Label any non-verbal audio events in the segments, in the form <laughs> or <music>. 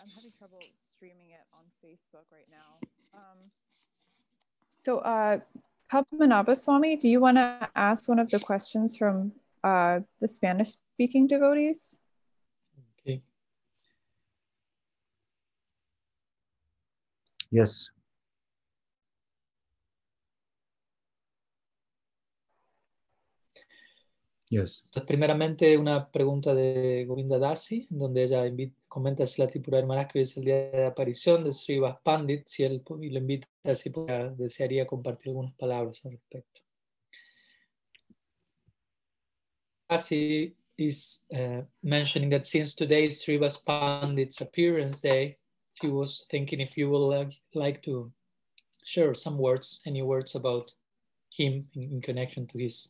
I'm having trouble streaming it on Facebook right now. Um, so, uh, Padmanabha do you want to ask one of the questions from uh, the Spanish speaking devotees? Okay. Yes. Yes. Entonces, primeramente, una pregunta de Govinda Dasi, donde ella comenta la que hoy es el día de aparición de Sri Pandit, si él lo invita, si desearía compartir algunas palabras al respecto. Dasi is uh, mentioning that since today is Srivas Pandit's appearance day, he was thinking if you would like, like to share some words, any words about him in, in connection to his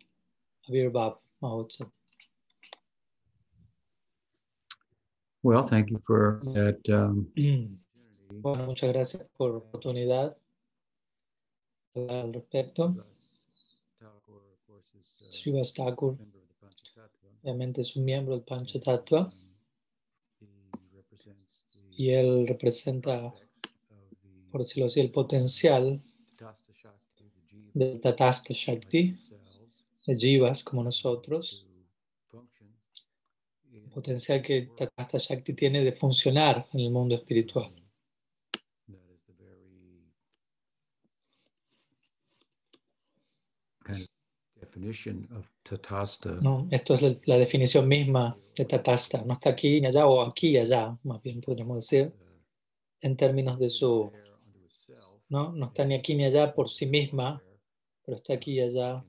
Avirbhav. Mahotsav. Well, thank you for that. Um, <clears throat> bueno, muchas gracias por la oportunidad al respecto. Srivas Thakur, obviamente es un miembro del Panchatattva y él representa, por decirlo así, el potencial del Tatasta Shakti, de jivas como nosotros, potencial que Tatasta Shakti tiene de funcionar en el mundo espiritual. No, esto es la, definición misma de Tatasta. No está aquí ni allá o aquí y allá, más bien podríamos decir, en términos de su... No, no está ni aquí ni allá por sí misma, pero está aquí y allá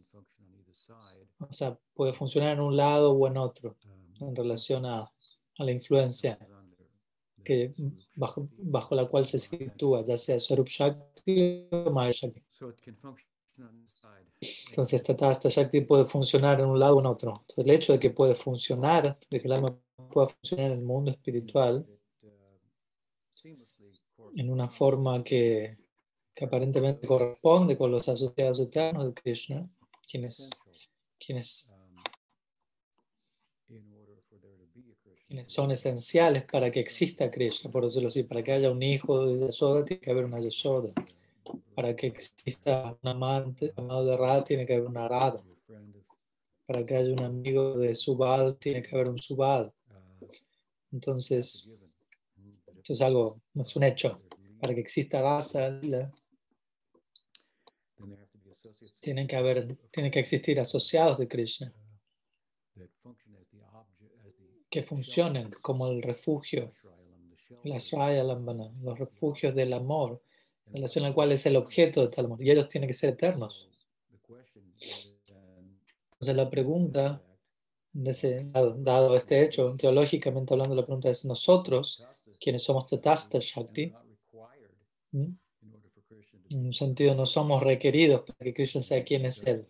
o sea, puede funcionar en un lado o en otro en relación a, la influencia que, bajo, bajo, la cual se sitúa, ya sea Swarup Shakti o Maya Shakti. Entonces, Tatasta Shakti puede funcionar en un lado o en otro. Entonces, el hecho de que puede funcionar, de que el alma pueda funcionar en el mundo espiritual en una forma que, que aparentemente corresponde con los asociados eternos de Krishna, quienes quienes, son esenciales para que exista Krishna, por decirlo así, para que haya un hijo de Yashoda tiene que haber una Yashoda, para que exista un amante, amado de Radha tiene que haber una Radha, para que haya un amigo de Subal tiene que haber un Subal. Entonces, esto es algo, es un hecho, para que exista raza, tienen que, haber, tienen que existir asociados de Krishna que funcionen como el refugio, la Lambana, los refugios del amor, en relación al cual es el objeto de tal amor, y ellos tienen que ser eternos. Entonces la pregunta, dado, este hecho, teológicamente hablando, la pregunta es, nosotros, quienes somos Tatasta Shakti, en un sentido, no somos requeridos para que Krishna sea quien es Él.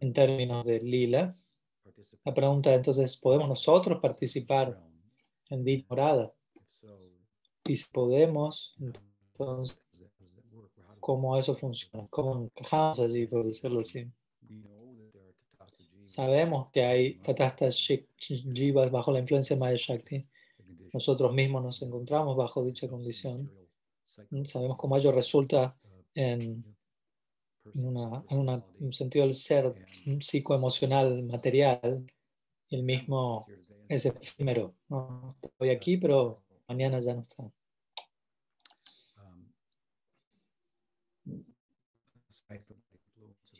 En términos de lila, la pregunta entonces, ¿podemos nosotros participar en dicha morada? Y si podemos, entonces, ¿cómo eso funciona? ¿Cómo encajamos allí, por decirlo así? Sabemos que hay jivas bajo la influencia de Maya Shakti. Nosotros mismos nos encontramos bajo dicha condición. Sabemos cómo ello resulta en, un sentido del ser psicoemocional, material, el mismo es efímero. ¿no? Estoy aquí, pero mañana ya no está.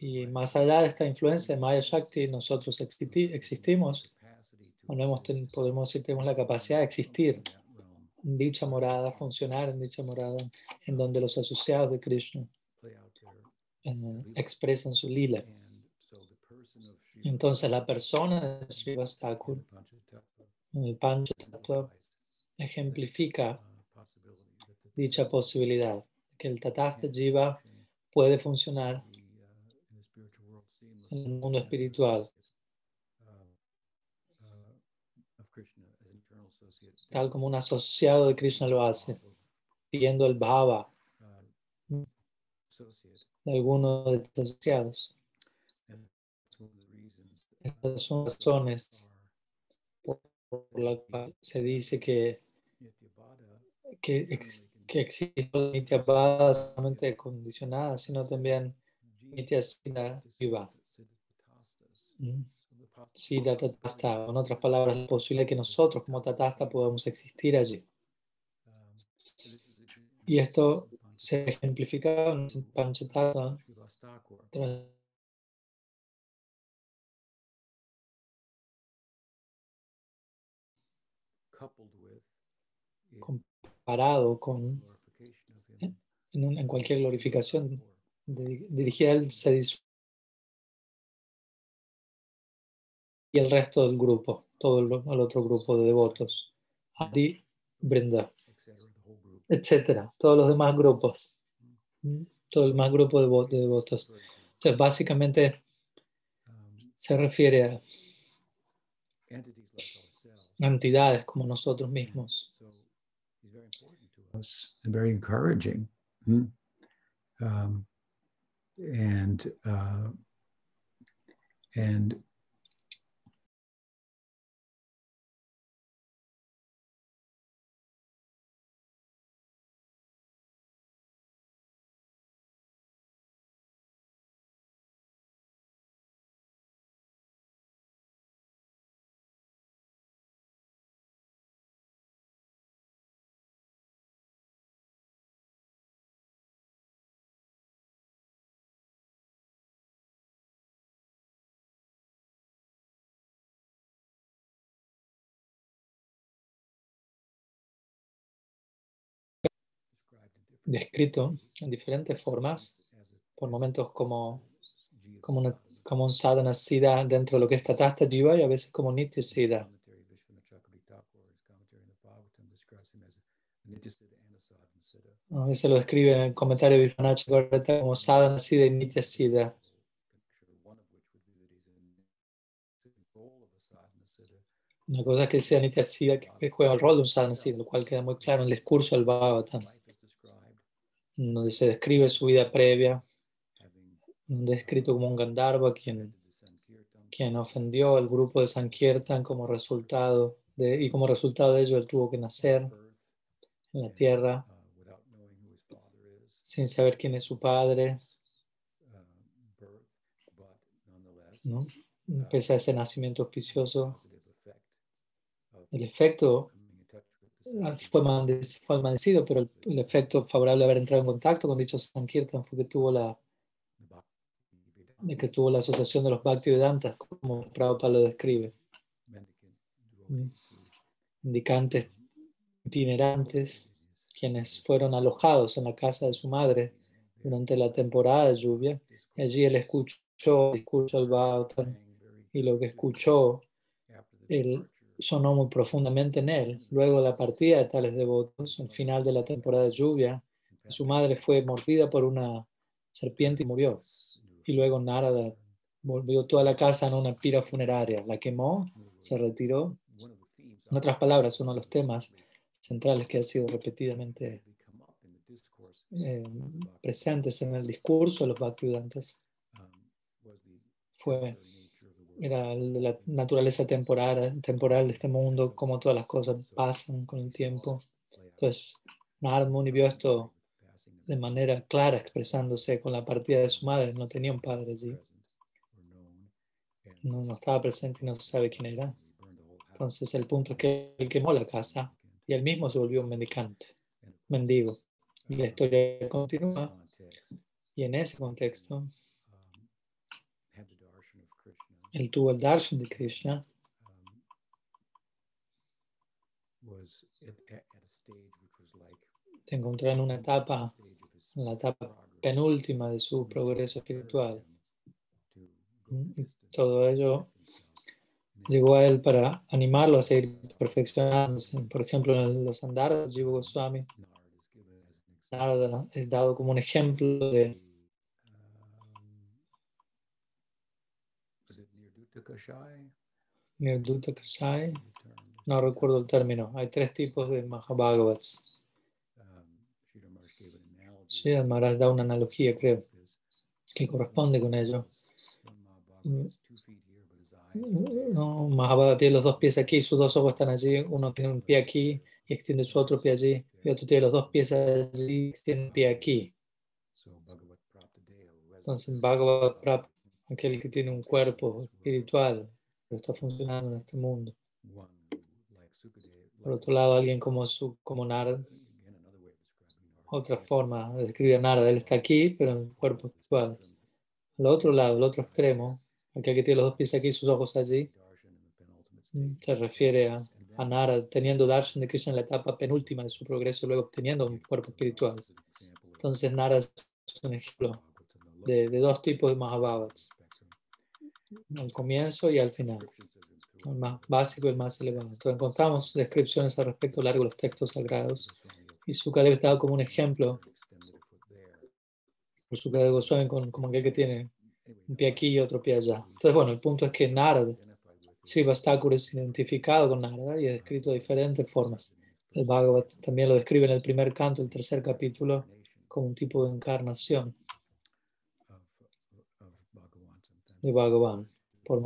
Y más allá de esta influencia de Maya Shakti, nosotros existimos, o podemos decir, tenemos la capacidad de existir dicha morada, funcionar en dicha morada, en donde los asociados de Krishna eh, expresan su lila. Entonces la persona de Srivas Thakur en el Panchatattva ejemplifica dicha posibilidad, que el Tatasta Jiva puede funcionar en el mundo espiritual. Tal como un asociado de Krishna lo hace, siguiendo el bhava de alguno de los asociados. Estas son razones por las cuales se dice que que, ex- que existe Nityabhada solamente condicionada, sino también Nityasida Viva. Mm. Sida Tatasta, en otras palabras, es posible que nosotros como Tatasta podamos existir allí. Y esto se ejemplifica en Panchatattva tra- comparado con en, un- en cualquier glorificación de- dirigida al Sedis y el resto del grupo, todo el, el otro grupo de devotos, Adi, Brenda, etcétera, todos los demás grupos, todo el más grupo de, vo- de devotos. Entonces, básicamente se refiere a entidades como nosotros mismos. very encouraging. Hmm. Um, and uh, and descrito en diferentes formas, por momentos como, como, una- como un sadhana siddha dentro de lo que es tatasta jiva y a veces como nitya siddha. A veces lo describe en el comentario de Vishwanath Chakravarti como sadhana siddha y nitya siddha. Una cosa es que sea nitya siddha que juega el rol de un sadhana siddha, lo cual queda muy claro en el discurso del Bhagavatam, donde se describe su vida previa, donde es descrito como un Gandharva quien quien ofendió al grupo de Sankirtan como resultado de, y como resultado de ello él tuvo que nacer en la tierra sin saber quién es su padre, ¿no? Pese a ese nacimiento auspicioso, el efecto fue, malde- fue maldecido, pero el, el efecto favorable de haber entrado en contacto con dicho Sankirtan fue que tuvo la, que tuvo la asociación de los Bhaktivedantas, como Prabhupada lo describe. Indicantes itinerantes, quienes fueron alojados en la casa de su madre durante la temporada de lluvia. Allí él escuchó el discurso del Bhagavatam y lo que escuchó él sonó muy profundamente en él. Luego de la partida de tales devotos, al final de la temporada de lluvia, su madre fue mordida por una serpiente y murió. Y luego Narada volvió toda la casa en una pira funeraria, la quemó, se retiró en otras palabras, uno de los temas centrales que ha sido repetidamente eh, presentes en el discurso de los Bhaktivedantas fue, era la naturaleza temporal, temporal de este mundo, cómo todas las cosas pasan con el tiempo. Entonces, Narad vio esto de manera clara, expresándose con la partida de su madre. No tenía un padre allí, no, no estaba presente y no sabe quién era. Entonces el punto es que él quemó la casa y él mismo se volvió un mendicante, mendigo. Y la historia continúa y en ese contexto él tuvo el darshan de Krishna se encontró en una etapa, en la etapa penúltima de su progreso espiritual. Y todo ello llegó a él para animarlo a seguir perfeccionándose. Por ejemplo, en los Andaras, Jiva Goswami, Narada es dado como un ejemplo de Nirduta Kashai. No recuerdo el término. Hay tres tipos de Mahabhagavats. Sí, Maharaj da una analogía, creo, que corresponde con ello. No, Mahabharata tiene los dos pies aquí, sus dos ojos están allí, uno tiene un pie aquí y extiende su otro pie allí, y y otro tiene los dos pies allí, tiene un pie aquí. Entonces, Bhagavad aquel que tiene un cuerpo espiritual, pero está funcionando en este mundo. Por otro lado, alguien como, su, como Narad, otra forma de describir a Narad, él está aquí, pero en cuerpo espiritual. Al otro lado, el otro extremo, aquel que tiene los dos pies aquí y sus ojos allí, se refiere a, a teniendo darshan de Krishna en la etapa penúltima de su progreso, luego obteniendo un cuerpo espiritual. Entonces, Narad es un ejemplo de, de dos tipos de Mahabhavats, al comienzo y al final el más básico y el más elevado. Entonces encontramos descripciones al respecto largo de los textos sagrados y Sukadev está como un ejemplo por Sukadev Goswami con, como aquel que tiene un pie aquí y otro pie allá. Entonces, bueno, el punto es que Narad, Srivastakur es identificado con Narada y es descrito de diferentes formas. El Bhagavad también lo describe en el primer canto, el tercer capítulo, como un tipo de encarnación de Bhagavan. Por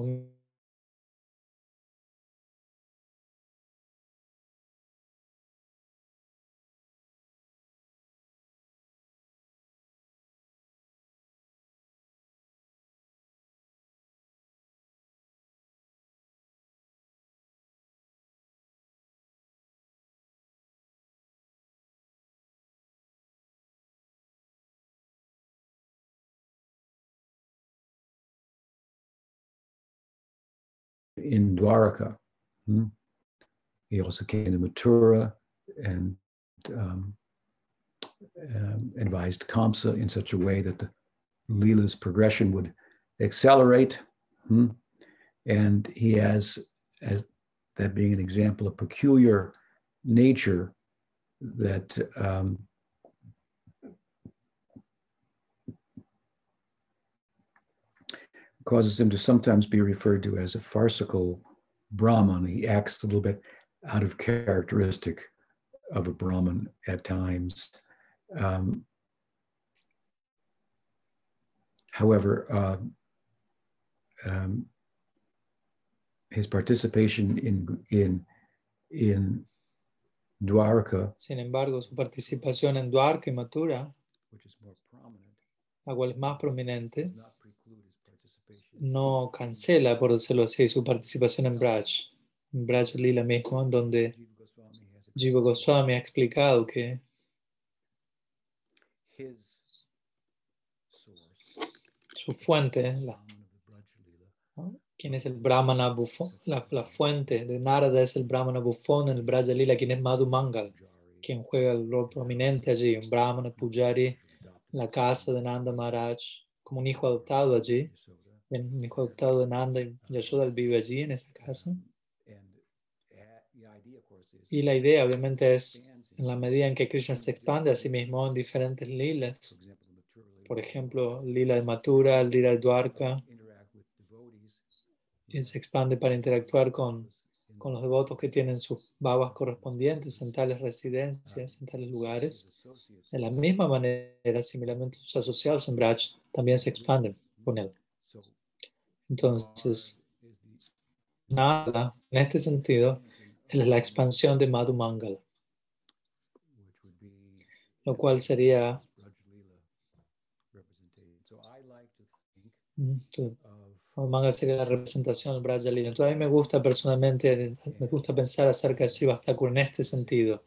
in Dwaraka. Hmm? He also came to Mathura and um, um, advised Kamsa in such a way that the Leela's progression would accelerate. Hmm? And he has, as that being an example of peculiar nature that um, causes him to sometimes be referred to as a farcical Brahman. He acts a little bit out of characteristic of a Brahman at times. Um, however, uh, um, his participation in, in, in Dwarka, Sin embargo, su participación en Dwarka y Mathura, which is more prominent, la cual es más prominente, no cancela, por decirlo así, su participación en Braj, en Braj Lila mismo, donde Jiva Goswami ha explicado que su fuente, la, Braj ¿no? es el Brahmana bufón, la, la fuente de Narada es el Brahmana bufón el Braja Lila, quien es Madhu Mangal, quien juega el rol prominente allí, un Brahmana Pujari, la casa de Nanda Maharaj, como un hijo adoptado allí, Un hijo de Nanda y Yashoda vive allí en esa casa. Y la idea obviamente es, en la medida en que Krishna se expande a sí mismo en diferentes lilas, por ejemplo, el lila de Mathura, el lila de Dwarka, y se expande para interactuar con, con los devotos que tienen sus babas correspondientes en tales residencias, en tales lugares. De la misma manera, similarmente, sus asociados en Braj también se expanden con él. Entonces, nada, en este sentido, es la expansión de Madhu Mangal, which would be lo cual sería, Braj Leela representation. So I like to think mm, tu- of Madhu Mangal sería la representación del Braja Lila. Entonces, a mí me gusta personalmente, me gusta pensar acerca de Shiva Thakur en este sentido,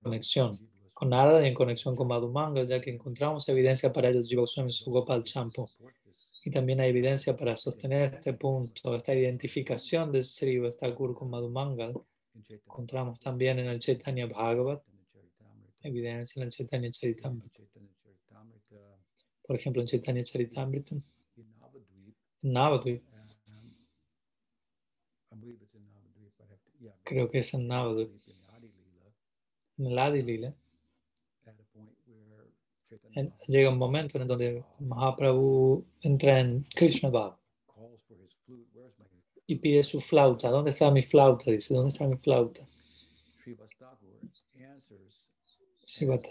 conexión con Narada y en conexión con Madhu Mangal, ya que encontramos evidencia para ello en Jiva Goswami y Gopal Champo. Y también hay evidencia para sostener este punto, esta identificación de Sri Vastakur con Madhu Mangal. Encontramos también en el Chaitanya Bhagavat, evidencia en el Chaitanya Charitamrita. Por ejemplo, en Chaitanya Charitamrita, en Navadvip, creo que es en Navadvip, en Lila, llega un momento en donde Mahaprabhu entra en Krishna Bhav y pide su flauta. ¿Dónde está mi flauta? Dice, ¿dónde está mi flauta?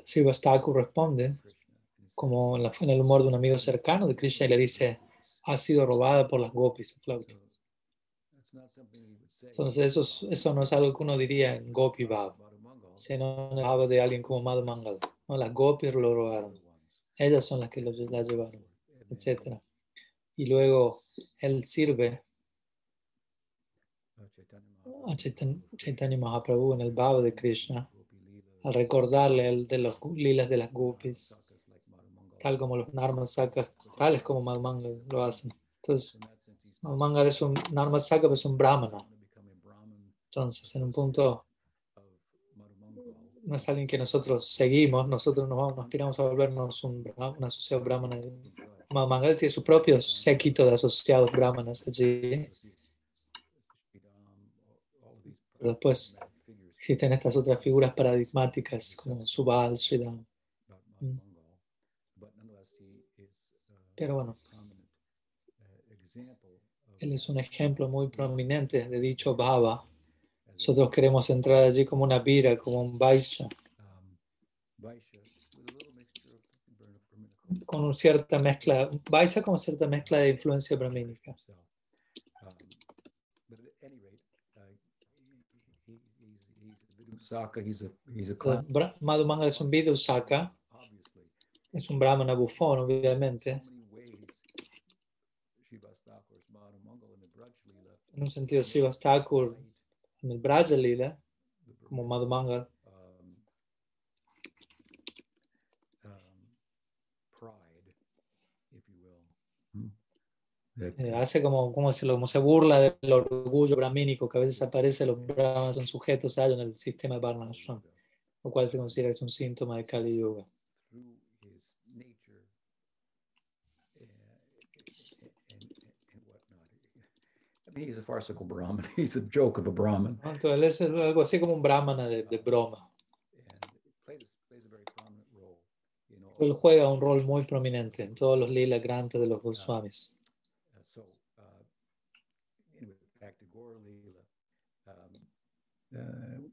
Srivastaku responde, como en, la- en el humor de un amigo cercano de Krishna, y le dice, ha sido robada por las gopis tu flauta. Entonces eso, es- eso no es algo que uno diría en Gopi Bhav. sino en el bhava de alguien como Madhumangal. ¿No? Las gopis lo robaron. Ellas son las que lo, la llevaron, etc. Y luego él sirve a Chaitan- Chaitanya Mahaprabhu en el bhava de Krishna al recordarle el de los lilas de las gopis, tal como los narmasakas, tales como Madhumangal lo hacen. Entonces, Madhumangal es un narmasaka, es un brahmana. Entonces, en un punto, no es alguien que nosotros seguimos, nosotros nos, vamos, aspiramos a volvernos un, un asociado brahmana. Madhumangal tiene su propio séquito de asociados brahmanas allí. Pero después existen estas otras figuras paradigmáticas como Subal, Sridham. Mm. Pero bueno, él es un ejemplo muy prominente de dicho bhava. Nosotros queremos entrar allí como una vira, como un vaisha, con una cierta mezcla, vaisha con cierta mezcla de influencia brahmínica. Madhumanga es un vidusaka, es un brahmana bufón, obviamente. En un sentido, Srivas Thakur en el Braja Lila, como Madhumanga, um, um, pride, if you will. That, eh, hace como, como, se, como se burla del orgullo brahmínico que a veces aparece, los brahmanas son sujetos a ello en el sistema de Varnashram, lo cual se considera que es un síntoma de Kali Yuga. through his nature uh, and, and whatnot. I mean, he's a farcical Brahmin. <laughs> He's a joke of a Brahmin. Entonces, él es algo así como un brahmana de, de broma. Él juega un rol muy prominente en todos los lila grandes de los Goswamis. So, anyway, back to Gaur Leela.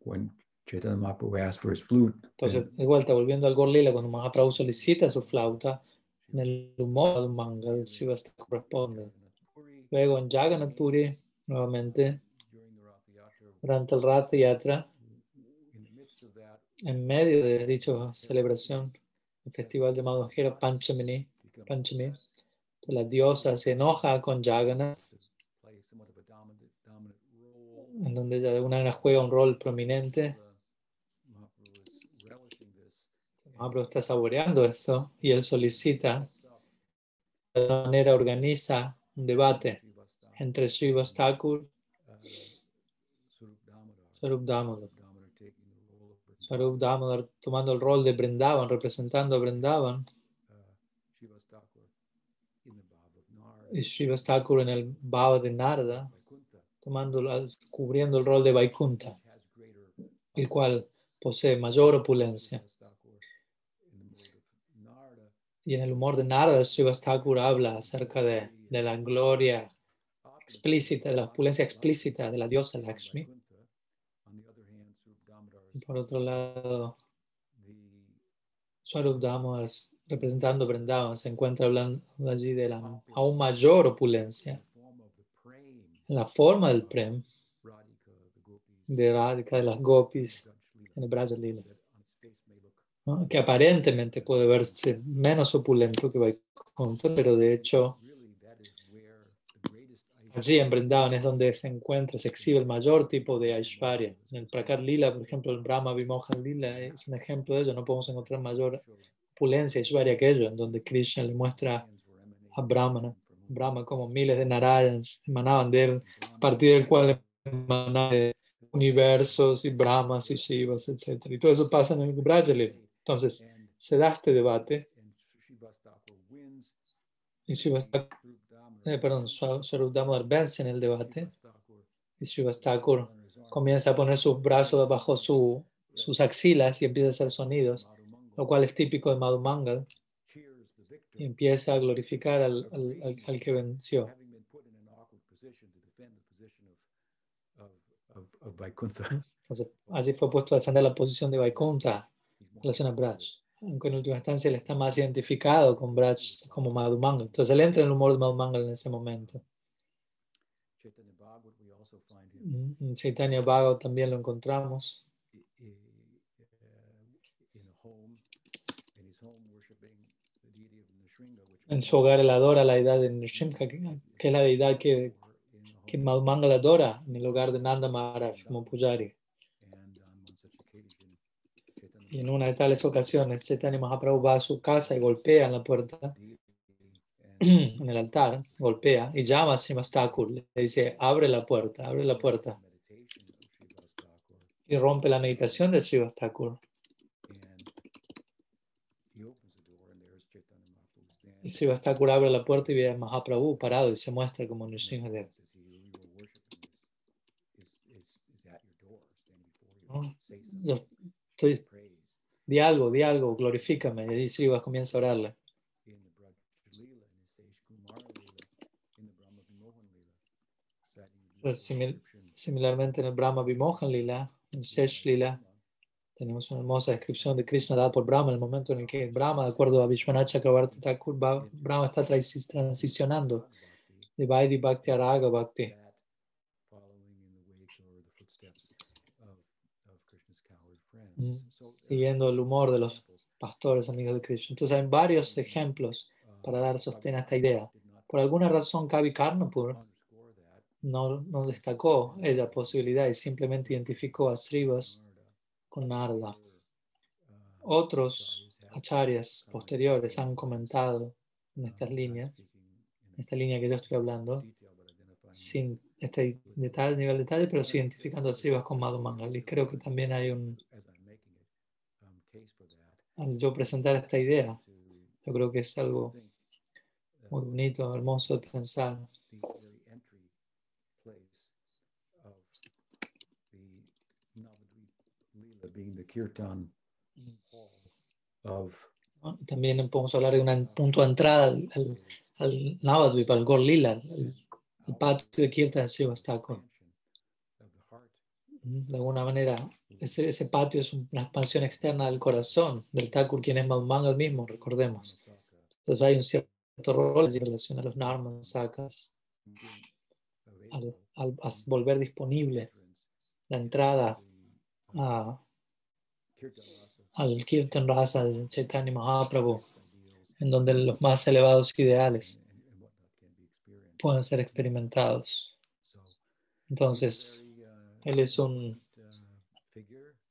When Chaitanya Mahaprabhu asked for his flute, Entonces, de vuelta, volviendo al Gorlila, cuando Mahaprabhu solicita su flauta, en el humor de un manga, Srivastava corresponde. Luego en Jagannath Puri, nuevamente, durante el Rath Yatra, en medio de dicha celebración, el festival llamado Hera Panchamini, Panchami, la diosa se enoja con Jagannath, en donde ella de alguna manera juega un rol prominente. Mahaprabhu está saboreando esto y él solicita, de alguna manera organiza un debate entre Srivas Thakur Swarup Damodar, tomando el rol de Brindavan, representando a Brindavan, uh, y Srivas Thakur en el Bhava de Vaikuntha, tomando, cubriendo el rol de Vaikunta, el cual posee mayor opulencia. Srivas Thakur in the mode of Narada, Y en el humor de Narada, Srivas Thakur habla acerca de, la gloria explícita, de la opulencia explícita de la diosa Lakshmi. Y por otro lado, Swarup Damodar, representando Brindavan, se encuentra hablando allí de la aún mayor opulencia, la forma del Prem, de Radhika, de las gopis, en el Braja Lila. ¿No? que aparentemente puede verse menos opulento que Vaikuntha, pero de hecho allí en Brindavan es donde se encuentra, se exhibe el mayor tipo de Aishwarya. En el Prakat Lila, por ejemplo, el Brahma Vimohan Lila es un ejemplo de ello, no podemos encontrar mayor opulencia Aishwarya que ello, en donde Krishna le muestra a Brahmana, Brahma como miles de Narayans emanaban de él, a partir del cual emanaban de universos y Brahmas y Shivas, etc. Y todo eso pasa en el Braja Lila. Entonces, se da este debate. y eh, perdón, Swa- Swarup Damodar vence en el debate. Y Srivas Thakur comienza a poner sus brazos bajo su, sus axilas y empieza a hacer sonidos, lo cual es típico de Madhumangal, y empieza a glorificar al, al- al- al que venció. Entonces, allí fue puesto a defender la posición de Vaikuntha relación a Braj, aunque en última instancia él está más identificado con Braj como Madhumangal. Entonces él entra en el humor de Madhumangal en ese momento. Chaitanya Mm, En Chaitanya Bhagavat también lo encontramos. En su hogar él adora la deidad de Nrsimha, que, que es la deidad que, que Madhumangala adora en el hogar de Nanda Maharaj como Pujari. Y en una de tales ocasiones, Chaitanya Mahaprabhu va a su casa y golpea en la puerta, <clears throat> en el altar, golpea y llama a Srivastakur. Le dice, abre la puerta, abre la puerta. Y rompe la meditación de Srivastakur. Y Srivastakur abre la puerta y ve a Mahaprabhu parado y se muestra como Nrsimhadev. ¿No? Yo estoy di algo, di algo, glorifícame. Y Sriva comienza a orarle. Pues, simil, similarmente en el Brahma Vimohan Lila, en Sesh Lila, tenemos una hermosa descripción de Krishna dada por Brahma en el momento en el que Brahma, de acuerdo a Vishwanath Chakravarti Thakur, Brahma está transicionando de Vaidhi Bhakti a Raga Bhakti. Siguiendo el humor de los pastores amigos de Krishna. Entonces hay varios ejemplos para dar sostén a esta idea. Por alguna razón, Kavi Karnapur no, no destacó esa posibilidad y simplemente identificó a Srivas con Narda. Otros acharyas posteriores han comentado en estas líneas, en esta línea que yo estoy hablando, sin este detalle, nivel de detalle, pero sí identificando a Srivas con Madhu Mangali. Creo que también hay un al yo presentar esta idea. Yo creo que es algo muy bonito, hermoso de pensar. También podemos hablar de un punto de entrada al, al, al Navadvip, al Gorlila, el, el patio de Kirtan Srivastako. De alguna manera, ese, ese, patio es una expansión externa del corazón del Thakur, quien es Madhumanga el mismo, recordemos. Entonces hay un cierto rol en relación a los Narmas Sakas. Al, al, volver disponible la entrada a, al Kirtan Rasa de Chaitanya Mahaprabhu, en donde los más elevados ideales pueden ser experimentados. Entonces, él es un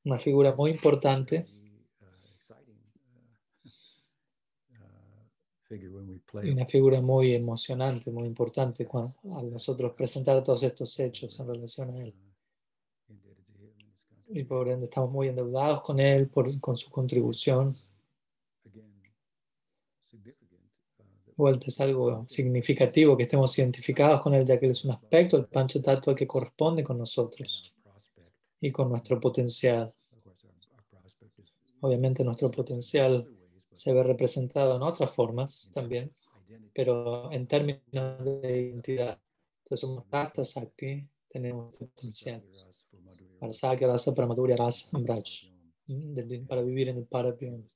una figura muy importante. Y una figura muy emocionante, muy importante cuando, al nosotros presentar todos estos hechos en relación a él. Y por ende estamos muy endeudados con él, por, con su contribución. Vuelta es algo significativo que estemos identificados con él, ya que él es un aspecto del Panchatattva que corresponde con nosotros y con nuestro potencial. Obviamente nuestro potencial se ve representado en otras formas también, pero en términos de identidad. Entonces somos Tasta Sakti, tenemos potencial. Para Sakya Rasa, para Madhurya Rasa, para vivir en el Parapion.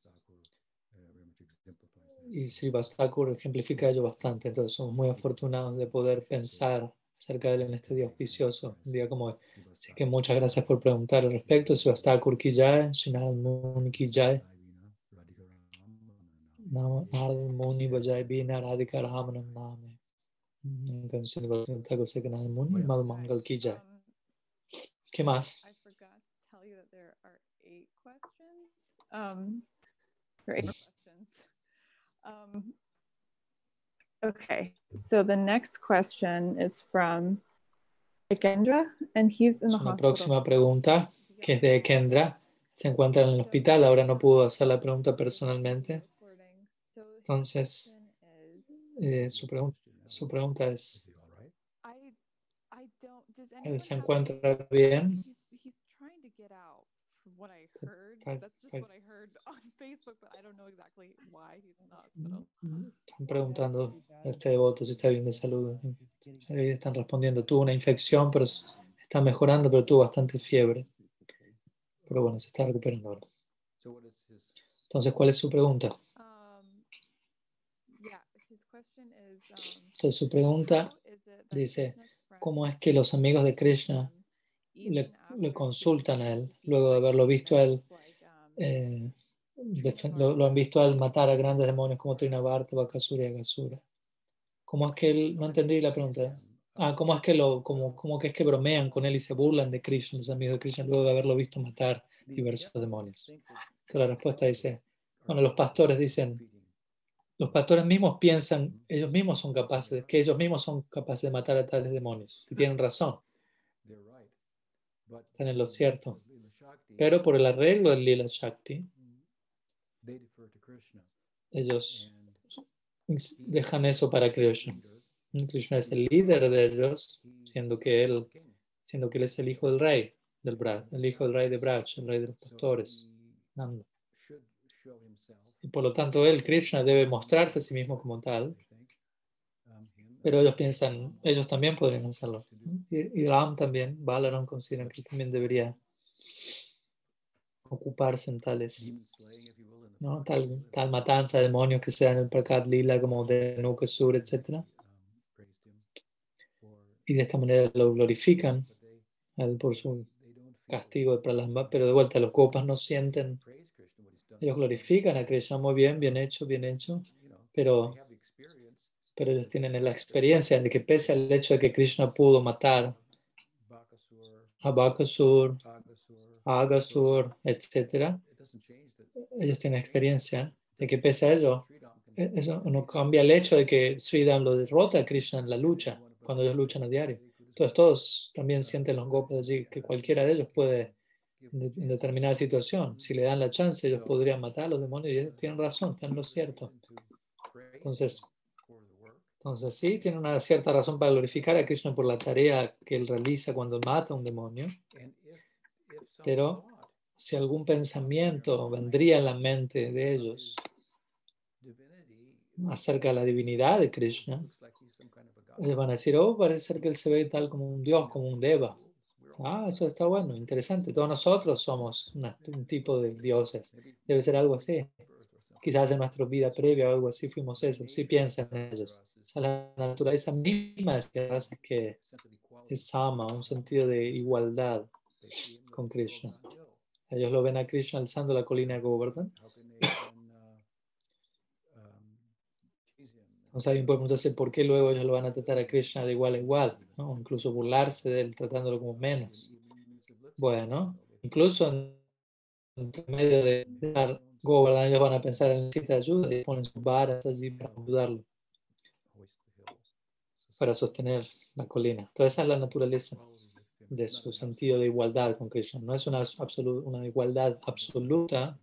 Y Srivastakur ejemplifica ello bastante, entonces somos muy afortunados de poder pensar acerca de él en este día auspicioso, un día como hoy. Así que muchas gracias por preguntar al respecto. Srivastakur ki jai, Srinal Muni ki jai. Narad Muni bajai bina radhika ramanam name. ¿Qué más? I forgot to tell you that there are eight questions. Um, eight questions. Um, Okay, so the next question is from Kendra, and he's in the Una hospital. próxima pregunta, que es de Kendra. Se encuentra en el hospital, ahora no pudo hacer la pregunta personalmente. Entonces, eh, su, pregunta, su pregunta es, ¿él se encuentra bien? What I heard. That's just what I heard <laughs> on Facebook, but I don't know exactly why he's hospital. Están preguntando a este devoto si está bien de salud. Ahí están respondiendo, tuvo una infección, pero está mejorando, pero tuvo bastante fiebre. Pero bueno, se está recuperando ahora. Entonces, ¿cuál es su pregunta? Entonces, su pregunta dice, ¿cómo es que los amigos de Krishna le, le, consultan a él luego de haberlo visto a él eh, lo, lo, han visto al matar a grandes demonios como Trinavarta, Bakasura y Agasura. ¿Cómo es que él, no entendí la pregunta? Ah, ¿cómo es que lo, cómo, cómo que es que bromean con él y se burlan de Krishna, los amigos de Krishna, luego de haberlo visto matar diversos demonios? Entonces la respuesta dice, bueno, los pastores dicen, los pastores mismos piensan, ellos mismos son capaces, que ellos mismos son capaces de matar a tales demonios. Y tienen razón. En lo cierto. Pero por el arreglo del Lila Shakti, ellos dejan eso para Krishna. Krishna es el líder de ellos, siendo que él, siendo que él es el hijo del rey del Braj, el hijo del rey de Braj, el rey de los pastores. Y por lo tanto él, Krishna, debe mostrarse a sí mismo como tal. Pero ellos piensan, ellos también podrían hacerlo. Y, Ram también, Balaram consideran que también debería ocuparse en tales, ¿no? tal, tal matanza de demonios que sean el Prakat Lila como de Nukasur, etc. Y de esta manera lo glorifican por su castigo de Pralamba, pero de vuelta los copas no sienten, ellos glorifican a Krishna muy bien, bien hecho, bien hecho, pero, pero ellos tienen la experiencia de que pese al hecho de que Krishna pudo matar a Bakasur, a Agasur, etc., ellos tienen experiencia de que pese a ello, eso no cambia el hecho de que Sridham lo derrota a Krishna en la lucha, cuando ellos luchan a diario. Entonces todos también sienten los golpes allí, que cualquiera de ellos puede, en determinada situación, si le dan la chance, ellos podrían matar a los demonios y ellos tienen razón, están lo cierto. Entonces, entonces sí, tiene una cierta razón para glorificar a Krishna por la tarea que él realiza cuando mata a un demonio. Pero si algún pensamiento vendría en la mente de ellos acerca de la divinidad de Krishna, ellos van a decir, oh, parece ser que él se ve tal como un dios, como un deva. Ah, eso está bueno, interesante. Todos nosotros somos un tipo de dioses. Debe ser algo así. Quizás en nuestra vida previa o algo así fuimos ellos. Sí piensan en ellos. la naturaleza misma es que es sama, un sentido de igualdad con Krishna. Ellos lo ven a Krishna alzando la colina de Govardhan Entonces alguien puede preguntarse por qué luego ellos lo van a tratar a Krishna de igual a igual, ¿no? incluso burlarse de él tratándolo como menos. Bueno, incluso en, medio de dar Ellos van a pensar en necesita ayuda y ponen sus varas allí para ayudarlo, para sostener la colina. Entonces esa es la naturaleza de su sentido de igualdad con Krishna. No es una, una igualdad absoluta,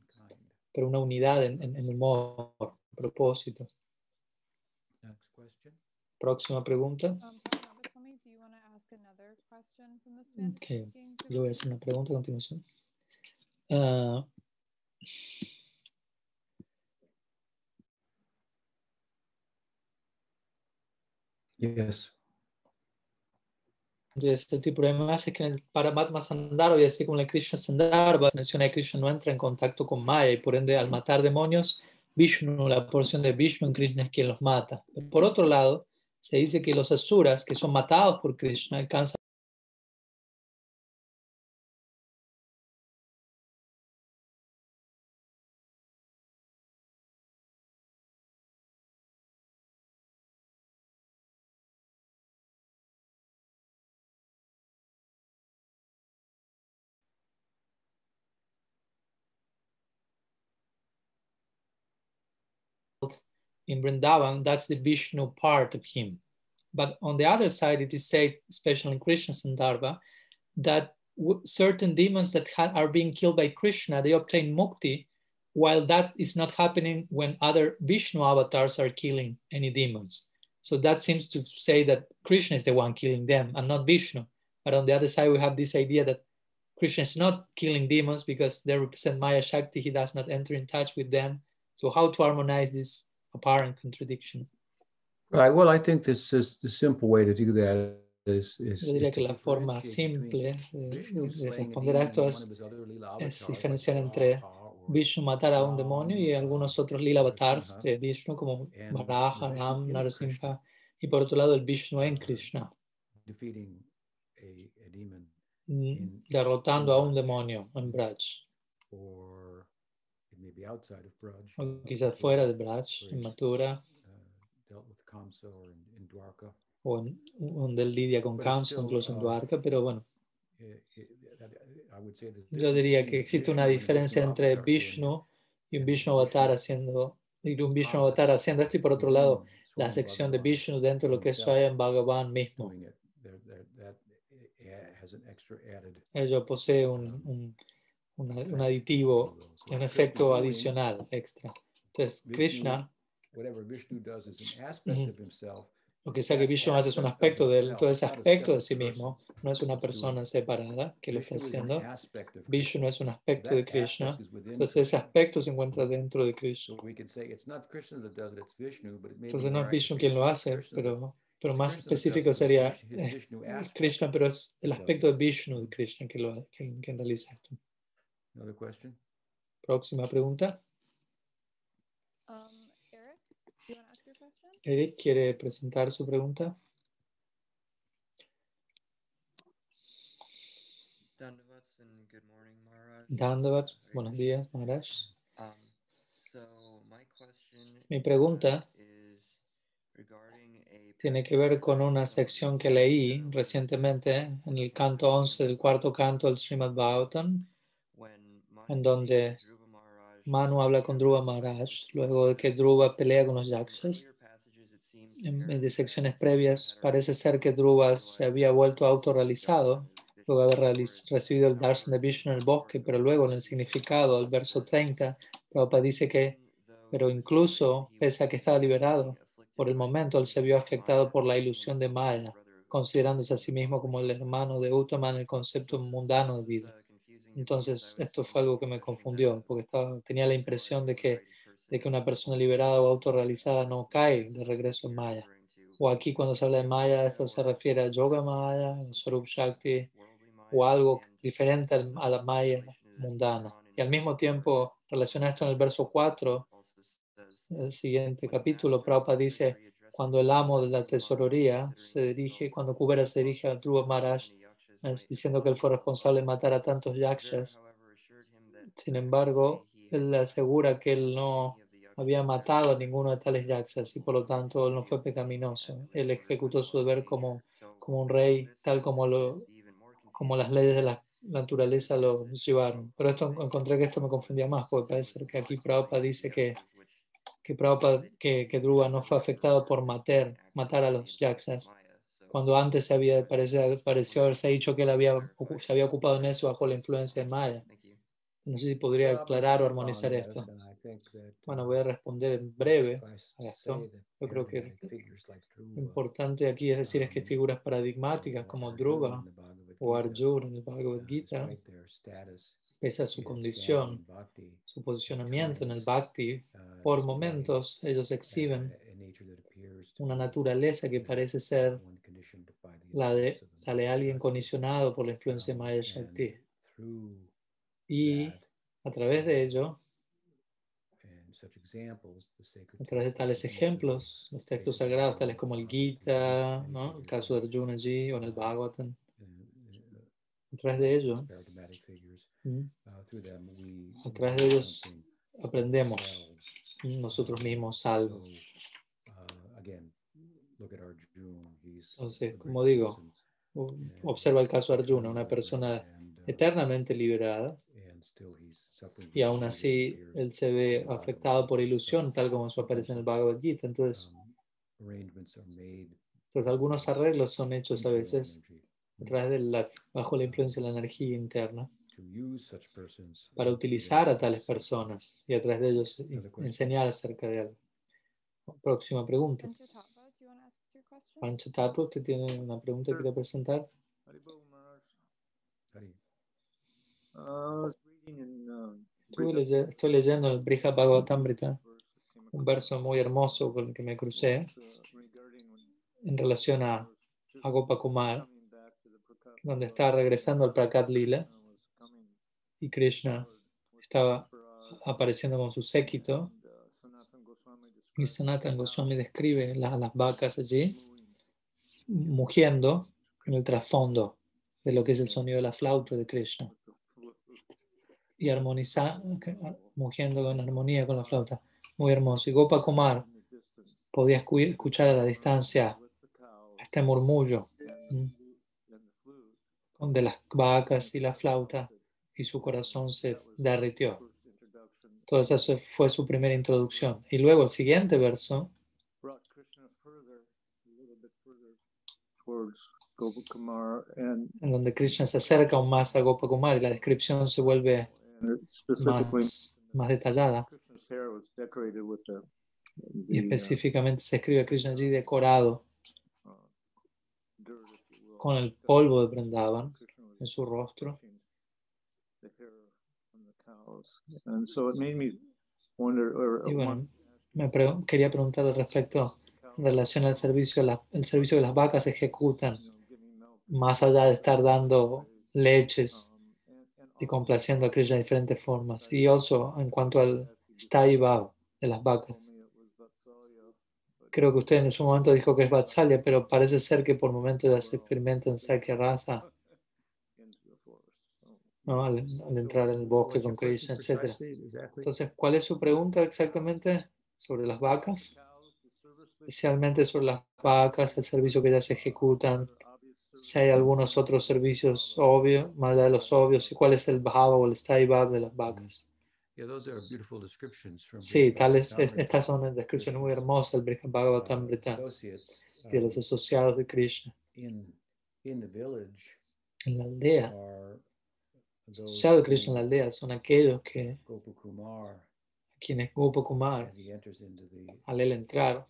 pero una unidad en, en, en humor, propósito. Próxima pregunta. Um, okay. Yo voy a hacer una pregunta a continuación. Uh, yes. Entonces, el tipo de más es que en el Paramatma Sandarbha y así como en el Krishna Sandarbha se menciona que Krishna no entra en contacto con Maya y por ende al matar demonios, Vishnu, la porción de Vishnu en Krishna es quien los mata. por otro lado, se dice que los asuras que son matados por Krishna alcanzan in Vrindavan, that's the Vishnu part of him. But on the other side, it is said, especially in Krishna Sandarbha, that certain demons that are being killed by Krishna, they obtain mukti, while that is not happening when other Vishnu avatars are killing any demons. So that seems to say that Krishna is the one killing them and not Vishnu. But on the other side, we have this idea that Krishna is not killing demons because they represent Maya Shakti. He does not enter in touch with them. So how to harmonize this apparent contradiction. Right. Well, I think this is the simple way to do that is, is, Yo diría que la forma simple de, de responder a esto es, es diferenciar entre Vishnu matar a un demonio y algunos otros lila avatars de Vishnu como Varaha, Ram, Narasimha y por otro lado el Vishnu en Krishna mm, derrotando a un demonio en Braj maybe outside of Braj, o quizás fuera de Braj, en Mathura, o en, donde él lidia con Kamsa, incluso en uh, Dwarka, pero bueno, Eh, eh, yo diría que existe una diferencia entre Vishnu y un Vishnu avatar haciendo, y un Vishnu avatar haciendo esto, y por otro lado, la sección de Vishnu dentro de lo que es Swayam Bhagavan mismo. eh, has an extra added Ello posee un, un, una- un aditivo, un efecto adicional extra. Entonces, Krishna, lo que sea que Vishnu hace es un aspecto de él, todo ese aspecto de sí mismo, no es una persona separada que lo está haciendo. Vishnu es un aspecto de Krishna, entonces ese aspecto se encuentra dentro de Krishna. Entonces no es Vishnu quien lo hace, pero, pero más específico sería eh. Krishna, pero es el aspecto de. Vishnu de Krishna que, lo, que, que realiza esto. Another question? Próxima pregunta. Um, Eric, do you want to ask your question? Eric quiere presentar su pregunta. Dandavats and good morning, Maharaj. Buenos días, Maharaj. Um, so my question Mi pregunta is regarding a tiene que ver con una sección que leí recientemente en el canto 11 del cuarto canto del Srimad Bhagavatam, en donde Manu habla con Dhruva. Maharaj, luego de que Dhruva pelea con los yakshas. En, en apparent de that secciones Dhruva previas parece ser que Dhruva se había vuelto autorrealizado luego de haber recibido el darshan de Vishnu en el bosque, pero luego en el significado 30, verso it says, 30, Prabhupada dice que, pero incluso, pese a que estaba liberado, por el momento él se vio afectado por la ilusión de Maya, considerándose a sí mismo como el hermano de Uttama en el concepto mundano de vida. Entonces, esto fue algo que me confundió, porque estaba, tenía la impresión de que, de que una persona liberada o autorrealizada to no cae de regreso en Maya. O aquí cuando se habla de Maya, esto se refiere a Yoga Maya, Swarup Shakti, o algo diferente a la Maya mundana. Y al mismo tiempo, relaciona esto en el verso 4, el siguiente capítulo, Prabhupada dice, cuando el amo de la tesorería se dirige, cuando Kubera se dirige a Dhruva Maharaj, diciendo que él fue responsable de matar a tantos yakshas, sin embargo, él asegura que él no había matado a ninguno de tales yakshas y por lo tanto él no fue pecaminoso. Él ejecutó su deber como, como un rey, tal como, lo, como las leyes de la naturaleza lo llevaron. Pero esto encontré que esto me confundía más, porque parece que aquí Prabhupada dice que, que, Prabhupada, que, que Dhruva no fue afectado por matar, matar a los yakshas, cuando antes se había, parece, pareció haberse dicho que él había, se había ocupado en eso bajo la influencia de Maya. No sé si podría aclarar o armonizar esto. Bueno, voy a responder en breve a esto. Yo creo que lo importante aquí es decir es que figuras paradigmáticas como Dhruva o Arjuna en el Bhagavad Gita, pese a su condición, su posicionamiento en el Bhakti, por momentos ellos exhiben una naturaleza que parece ser la de, la condicionado por la influencia de Maya Shakti. Y a través de ello, a través de tales ejemplos, los textos sagrados, tales como el Gita, ¿no? el caso de Arjuna allí, o en el Bhagavatam, a través de ello, a través de ellos aprendemos nosotros mismos algo. Entonces, como digo, observa el caso de Arjuna, una persona eternamente liberada, y aún así él se ve afectado por ilusión, tal como eso aparece en el Bhagavad Gita. Entonces, entonces algunos arreglos son hechos a veces a través de la, bajo la influencia de la energía interna para utilizar a tales personas y a través de ellos enseñar acerca de algo. Próxima pregunta. Panchatatva, ¿usted tiene una pregunta que quiere presentar? Estuve leye estoy leyendo el Brihad Bhagavatamrita, un verso muy hermoso con el que me crucé en relación a, a Gopakumar, donde está regresando al Prakat Lila y Krishna estaba apareciendo con su séquito. y Sanatan Goswami describe las, las vacas allí mugiendo en el trasfondo de lo que es el sonido de la flauta de Krishna. y armonizando, mugiendo en armonía con la flauta. Muy hermoso. Y Gopa Kumar podía escu- escuchar a la distancia este murmullo de las vacas y la flauta y su corazón se derritió. Entonces eso fue su primera introducción. Y luego el siguiente verso towards Gopakumar, and, en donde Krishna se acerca aún más a Gopakumar y la descripción se vuelve más, más detallada. Y uh, específicamente se escribe Krishna allí decorado uh, con el polvo de Brindavan en su rostro. Y bueno, me pre- quería preguntar al respecto en relación al servicio, el servicio que las vacas ejecutan, más allá de estar dando leches y complaciendo a Krishna de diferentes formas. Y en cuanto al Stai de las vacas, creo que usted en su momento dijo que es Vatsalya, pero parece ser que por momentos ya se experimenta en Sakya Rasa, ¿no? al, al entrar en el bosque con Krishna, etc. Entonces, ¿cuál es su pregunta exactamente sobre las vacas? Especialmente sobre las vacas, el servicio que ellas ejecutan, obvious si hay algunos otros servicios obvios, más allá de los obvios, y cuál es el bhava o el stai de las vacas. Yeah, those are beautiful descriptions from Sí, tales, estas son descripciones muy hermosas del Brihad Bhagavatam uh, y de los um, asociados de Krishna. En la aldea, those asociados de Krishna en la aldea son aquellos que Gopakumar, quienes Gopakumar, al él entrar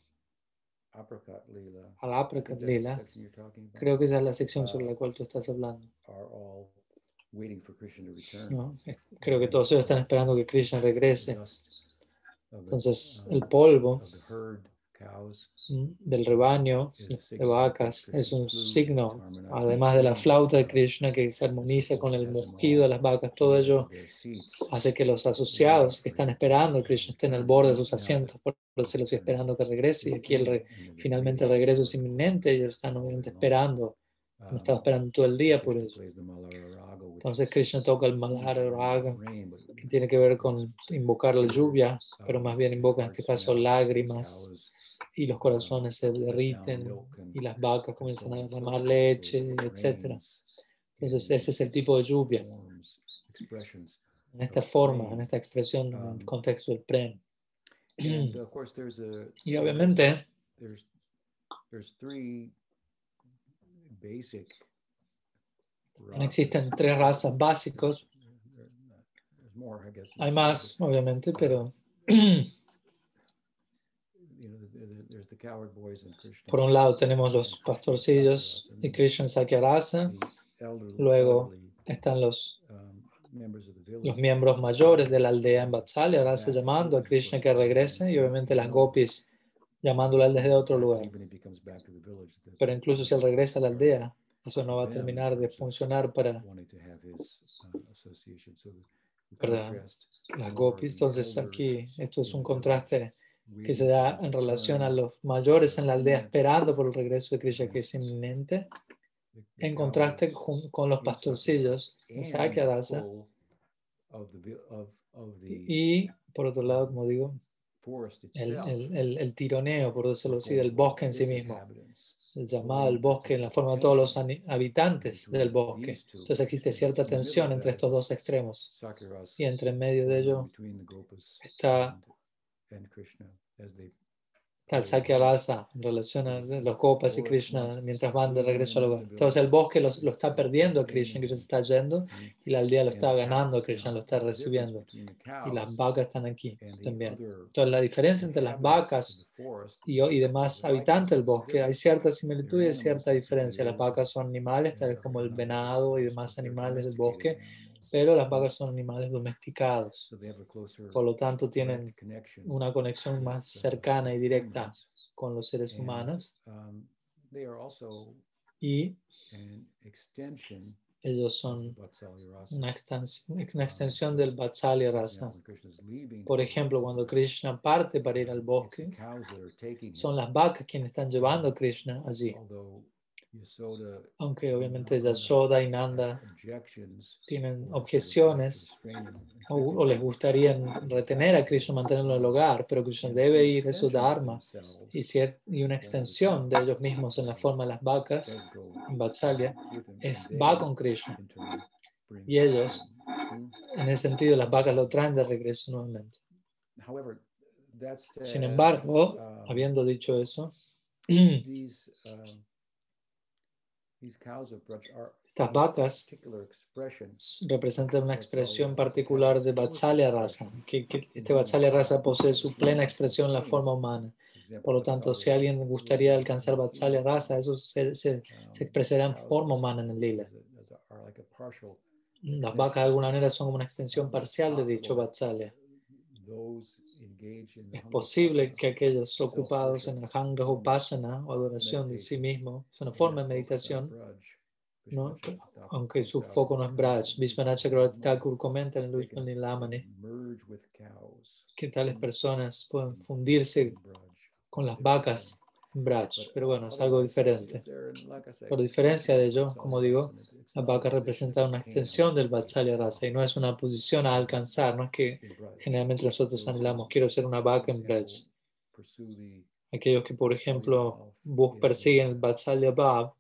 al the Lila, creo que esa es la sección sobre la cual tú estás hablando. are all waiting for Krishna to return. ¿no? Creo que todos ellos están esperando que Krishna regrese. Entonces, um, el polvo del rebaño de vacas es un signo, además de la flauta de Krishna que se armoniza con el mugido de las vacas, todo ello hace que los asociados que están esperando a Krishna estén al borde de sus asientos, por los estoy esperando que regrese y aquí el re- <laughs> finalmente el regreso es inminente y ellos están obviamente esperando, han estado esperando todo el día por eso. Entonces Krishna toca el Malara Raga, que tiene que ver con invocar la lluvia, pero más bien invoca en este caso lágrimas y los corazones se derriten y las vacas comienzan a derramar leche, etc. Entonces ese es el tipo de lluvia, en esta forma, en esta expresión, en el contexto del prem. <clears throat> Y obviamente there's there's three basic existen tres razas básicos, hay más obviamente, pero <clears throat> You know, there- there- there's the coward boys and Krishna. Por un lado tenemos los pastorcillos y Krishna Sakyarasa, luego están los, um, los miembros mayores de la aldea en Vatsalya, Rasa llamando a Krishna que regrese y obviamente las gopis llamándole desde otro lugar. Pero incluso si él regresa a la aldea, eso no va a terminar de funcionar para uh, Para las gopis. Entonces aquí esto es un contraste que se da en relación a los mayores en la aldea esperando por el regreso de Krishna que es inminente, en contraste con, con los in pastorcillos en of the y por otro lado, como digo, el, el, el, el tironeo, por decirlo así, del bosque en sí mismo, el llamado del bosque en la forma de todos los habitantes del bosque. Entonces existe cierta tensión entre estos dos extremos. y entre medio de ello está- and- and Krishna as they está el Sakyarasa en relación a los Gopas y Krishna mientras van de regreso al hogar. Entonces el bosque los- lo está perdiendo a Krishna, Krishna se está yendo y la aldea lo está ganando Krishna, lo está recibiendo. Y las vacas están aquí también. Entonces la diferencia entre las vacas y, y demás habitantes del bosque, hay cierta similitud y hay cierta diferencia. Las vacas son animales, tales como el venado y demás animales del bosque, pero las vacas son animales domesticados. Por lo tanto, tienen una conexión más cercana y directa con los seres humanos um, They are also y an extension ellos son una extensión, una extensión del Vatsalya For Rasa. Por ejemplo, cuando Krishna parte para ir al bosque, son las vacas quienes están llevando a Krishna allí. Yasoda, Aunque obviamente Yashoda y Nanda objections tienen or objeciones o, o les gustaría retener a Krishna, mantenerlo en el hogar, pero Krishna debe ir de su Dharma y, y una extensión de ellos mismos en la forma de las vacas, en Vatsalya, es, va con Krishna. Y ellos, en ese sentido, las vacas lo traen de regreso nuevamente. However, that's Sin embargo, habiendo dicho eso, <clears throat> these um, these cows of Braj are Estas vacas representan una expresión particular de Vatsalya Rasa, que, que este Vatsalya Rasa posee su plena expresión en la forma humana. Por lo tanto, si alguien gustaría alcanzar Vatsalya Rasa, eso se, se- se expresará en forma humana en el lila. Las vacas de alguna manera son como una extensión parcial de dicho Vatsalya. Es posible que aquellos ocupados en el Hanga Upasana o adoración de sí mismo, es una forma de meditación, ¿no? aunque su foco no es Braj. Vishwanath Chakravarti Thakur comenta en el Nilamani que tales personas pueden fundirse con las vacas Braj, pero bueno, es algo diferente. Por diferencia de ello, como digo, la vaca representa una extensión del Vatsalya Rasa y no es una posición a alcanzar, no es que generalmente nosotros anhelamos, quiero ser una vaca en Braj. Aquellos que, por ejemplo, persiguen el Vatsalya Bhav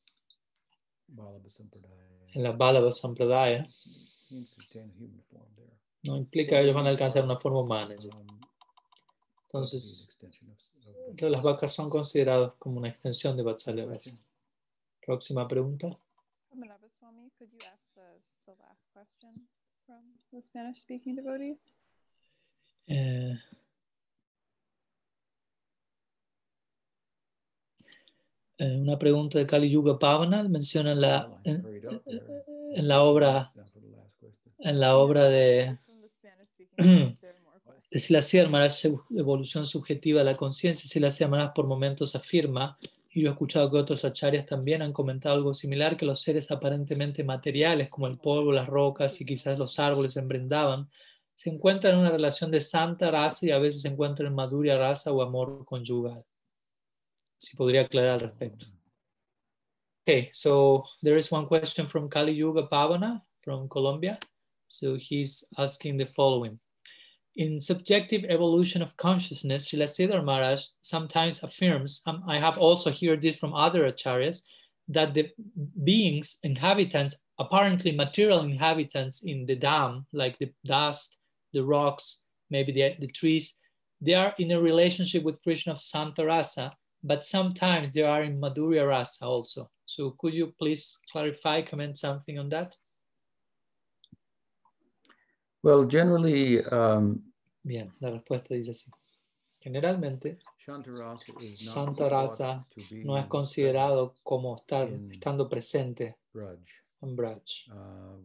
en la Balava Sampradaya, no implica que ellos van a alcanzar una forma humana. entonces, las vacas son consideradas como una extensión de Vatsalya Rasa. Próxima pregunta. Padmanabha Swami, could you ask the, the last question from the Spanish speaking devotees? Eh, una pregunta de Kali Yuga Pavana menciona en la, en, en la obra en la obra de, <clears throat> Silasía Maharaj, evolución subjetiva de la conciencia. Silasía Maharaj por momentos afirma, y yo he escuchado que otros acharyas también han comentado algo similar, que los seres aparentemente materiales, como el polvo, las rocas y quizás los árboles en Brindavan, se encuentran en una relación de santa raza y a veces se encuentran en madurya raza o amor conyugal. Si podría aclarar al respecto. Okay, so there is one question from Kali Yuga Pavana from Colombia. So he's asking the following. In subjective evolution of consciousness, Srila Siddhar Maharaj sometimes affirms, um, I have also heard this from other acharyas, that the beings, inhabitants, apparently material inhabitants in the dam, like the dust, the rocks, maybe the, the trees, they are in a relationship with Krishna of Santa Rasa, but sometimes they are in Madhurya Rasa also. So could you please clarify, comment something on that? Well, generally, um, Bien, la respuesta dice así. Generalmente, Shantarasa is not Santa Rasa thought to be no es present considerado como estar, estando presente Braj. Uh,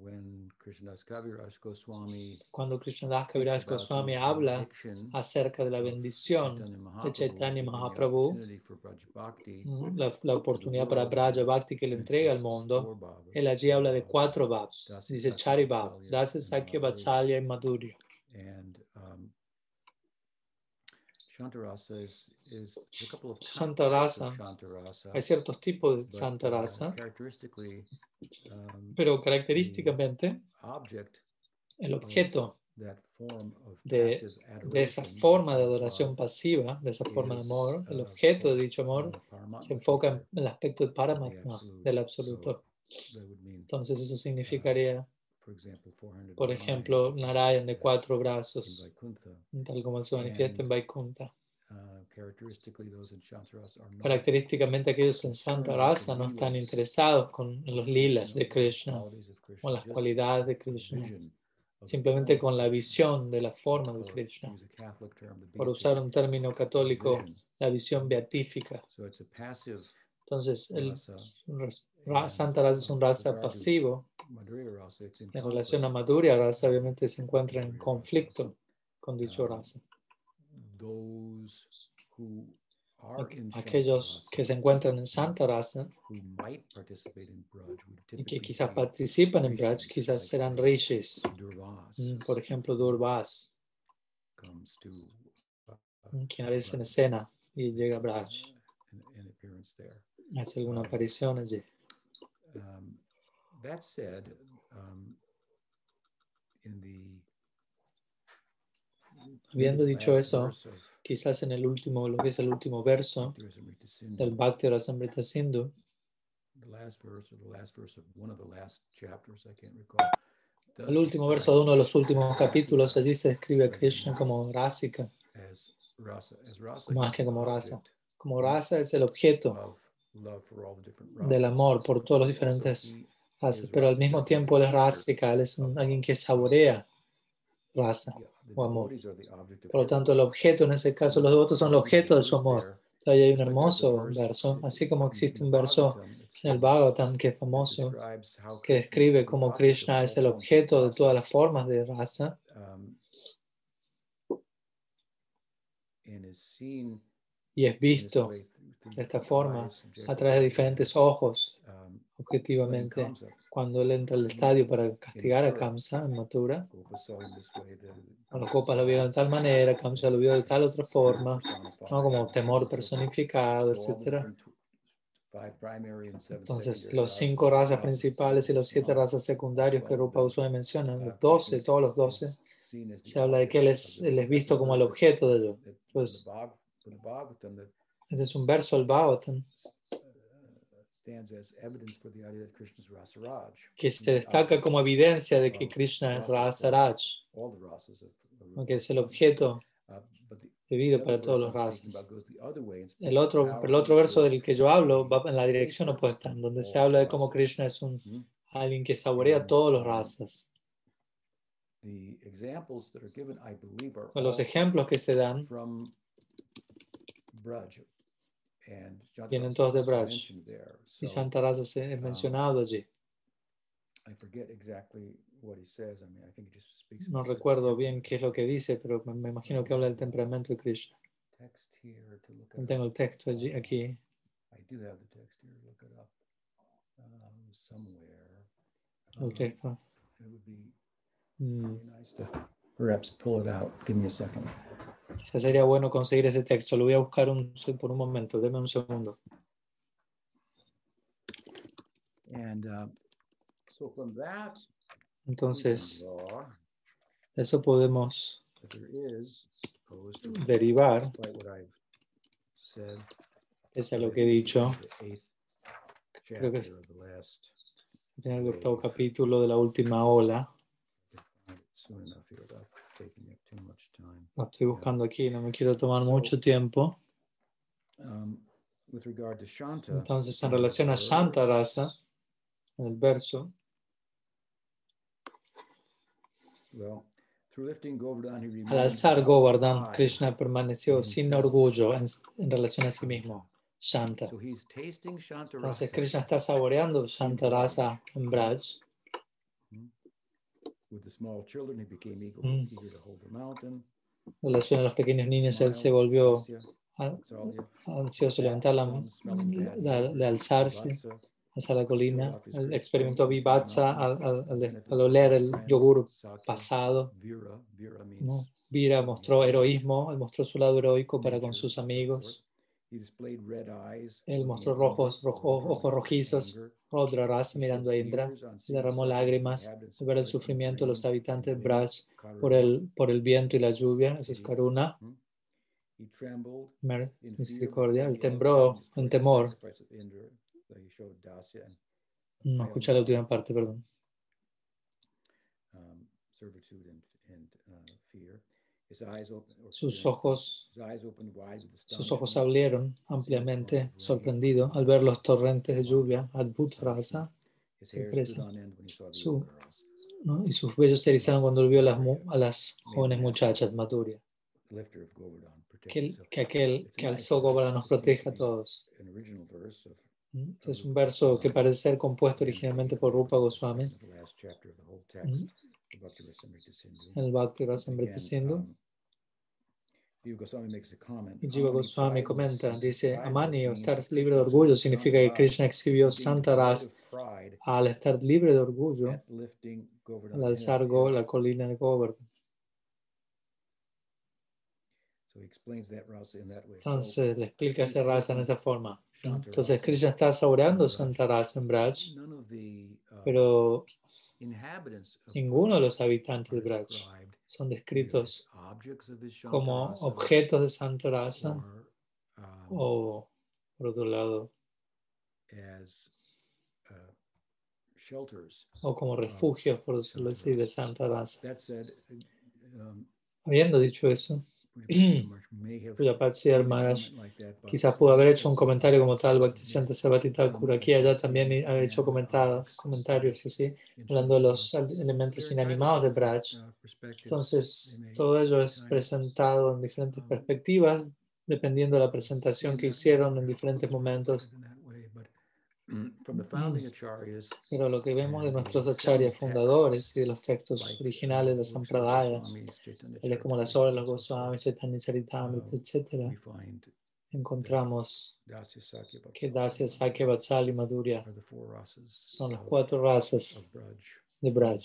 when Krishnadas Kaviraj Goswami Cuando Krishnadas Kaviraj Goswami habla acerca de la bendición de Chaitanya Mahaprabhu, mm, la, la oportunidad para Braja Bhakti que le entrega al mundo, él allí habla de uh, cuatro Bhavs. Dice Sakya, Chari Bhav, Vatsalya, Dasa and Sakya. Vatsalya y Madhurya. And Shantarasa is, is a couple of Shantarasa, Shantarasa, Hay ciertos tipos de uh, Rasa, characteristically, um, pero característicamente object el objeto that form of de, de esa forma de adoración pasiva, de esa forma de amor, el uh, objeto de dicho amor se enfoca en el aspecto del Paramatma, del So absoluto. Entonces eso significaría, example, 409 por ejemplo, Narayan de cuatro brazos, tal como se manifiesta en Vaikunta. Uh, Característicamente aquellos en Santa Rasa no están interesados con los lilas de Krishna, con las cualidades de Krishna, simplemente con la visión de la forma de Krishna. Por usar un término católico, la visión beatífica. Entonces, el Santa Rasa es un pasivo. Rasa, in En relación a. Madhurya Rasa, obviamente se encuentra en conflicto con dicho Aqu- in Aquellos que se encuentran en Santa Rasa y que quizás participan en Braj, quizás serán rishis. Mm, Por ejemplo, Durvas, uh, mm, quien aparece en escena y llega a Braj, hace alguna Ah. aparición allí. Um, that said, um, in the Habiendo dicho eso, quizás en el último, lo que es el último verso del Bhakti Rasamrita Sindhu, el último verso de uno de los últimos capítulos, allí se describe a Krishna como Rasika, más que como rasa. object Como rasa es el objeto del amor por todos los diferentes razas, pero al mismo tiempo él es Rasika, él es un- alguien que saborea raza o amor. Por lo tanto, el objeto, en ese caso, los devotos son el objeto de su amor. ahí hay un hermoso verso, así como existe un verso en el Bhagavatam que es famoso, que Krishna describe is the cómo object of Krishna es el objeto de todas las formas de raza. Um, y es visto de esta forma a través de diferentes ojos, um, objetivamente. Cuando él entra al estadio para castigar a Kamsa en Mathura, Gopa saw him this way, the- a los Kamsa copas lo vieron de tal manera, Kamsa lo vio de tal otra forma, ¿no? como temor personificado, seven Entonces, los cinco razas principales y los siete razas secundarios que Rupa Goswami menciona, uh, los doce, Krishna todos los doce, se habla de que él es, él es visto como el objeto de ello. Este es un verso del Bhagavatam que se destaca como evidencia de que Krishna es Rasaraj, rasas que es el objeto Uh, debido para todos los speaks El otro, el otro verso del que yo hablo va en la dirección opuesta, donde se habla de cómo rasas. Krishna es un Mhm. alguien que saborea And, todas las um, razas. The examples that are given, I believe, are Pues los ejemplos que se dan Vienen todos de Braj. y Santa Raza se es um, mencionado allí. I forget exactly what he says. I mean, I think he just speaks. No recuerdo bien qué es lo que dice, pero me, imagino que habla del temperamento de Krishna. Tengo el texto allí, Uh, aquí. Um. El Um, texto. Mm, perhaps pull it out. Give me a second. Quizás sería bueno conseguir ese texto. Lo voy a buscar un, por un momento. Deme un segundo. And uh, so from that, Entonces, eso podemos that there is, opposed to derivar, quite what I've said. es a lo que he dicho, the eighth Creo que es- chapter of the last. en el octavo capítulo de la última ola. Too much time. Lo estoy buscando aquí, no me quiero tomar mucho tiempo. Um, with regard to Shanta. Entonces, en relación a Raza, en el verso, Well, through lifting Govardhan, he al alzar Govardhan. Krishna permaneció in sin orgullo en, en relación a sí mismo, Shanta. So Shanta Entonces, rasa Krishna está saboreando Shanta Raza en Braj. With the small children. He became eager, Mm. eager to hold the mountain. En relación a los pequeños niños, él se volvió ansioso de levantar la, de, de alzarse hacia la colina. Él experimentó vivatsa al, al, al- oler el yogur pasado. ¿no? Vira mostró heroísmo, él mostró su lado heroico para con sus amigos. He displayed red eyes, Él mostró rojos, rojo- ojos rojizos. Rodra Rasa mirando a Indra, y derramó lágrimas al ver el sufrimiento de los habitantes de Braj por el, por el viento y la lluvia, eso es Karuna, fear misericordia. Él tembló en temor. No escuché la última parte, perdón. Sus ojos, sus ojos abrieron ampliamente, sorprendido, al ver los torrentes de lluvia, Adbhut Rasa, sorpresa. Su-. ¿no? y sus vellos se erizaron cuando vio a las, a las jóvenes muchachas, Madhurya. Que, que aquel que alzó. Govardhan nos proteja a todos. ¿Mm? Es un verso que parece ser compuesto originalmente por Rupa Goswami El Bhakti Rasamrita Sindhu. um. Y Jiva Goswami comenta, dice, Amani, estar libre de orgullo, significa que Krishna exhibió Santa Ras al estar libre de orgullo, al alzar Go- la colina de Govardhan. Entonces le explica esa he's raza en esa forma. Entonces Krishna está saboreando. Santa Rasa en Braj, uh, pero ninguno de los habitantes de Braj son descritos como objetos de Santa Rasa um, o, por otro lado, as uh, shelters. o como refugios, por decirlo así, de Santa Rasa. Said, um, Habiendo dicho eso, <clears throat> Maharaj but quizás pudo haber hecho un comentario como tal, Bhaktisiddhanta Sarvati Thakur, aquí allá también ha hecho comentarios in hablando de los elementos inanimados de Braj. Entonces, todo ello es presentado en diferentes perspectivas, dependiendo de la presentación que hicieron en diferentes momentos. Pero lo que vemos de nuestros acharyas fundadores y de los textos originales de works of the Sampradaya, Goswamis, Chaitanya tales como las obras de los forth, Chaitanya Charitamrita, um, etc., encontramos que Dasya, Sakya, Vatsal y Madhurya son las cuatro razas de Braj.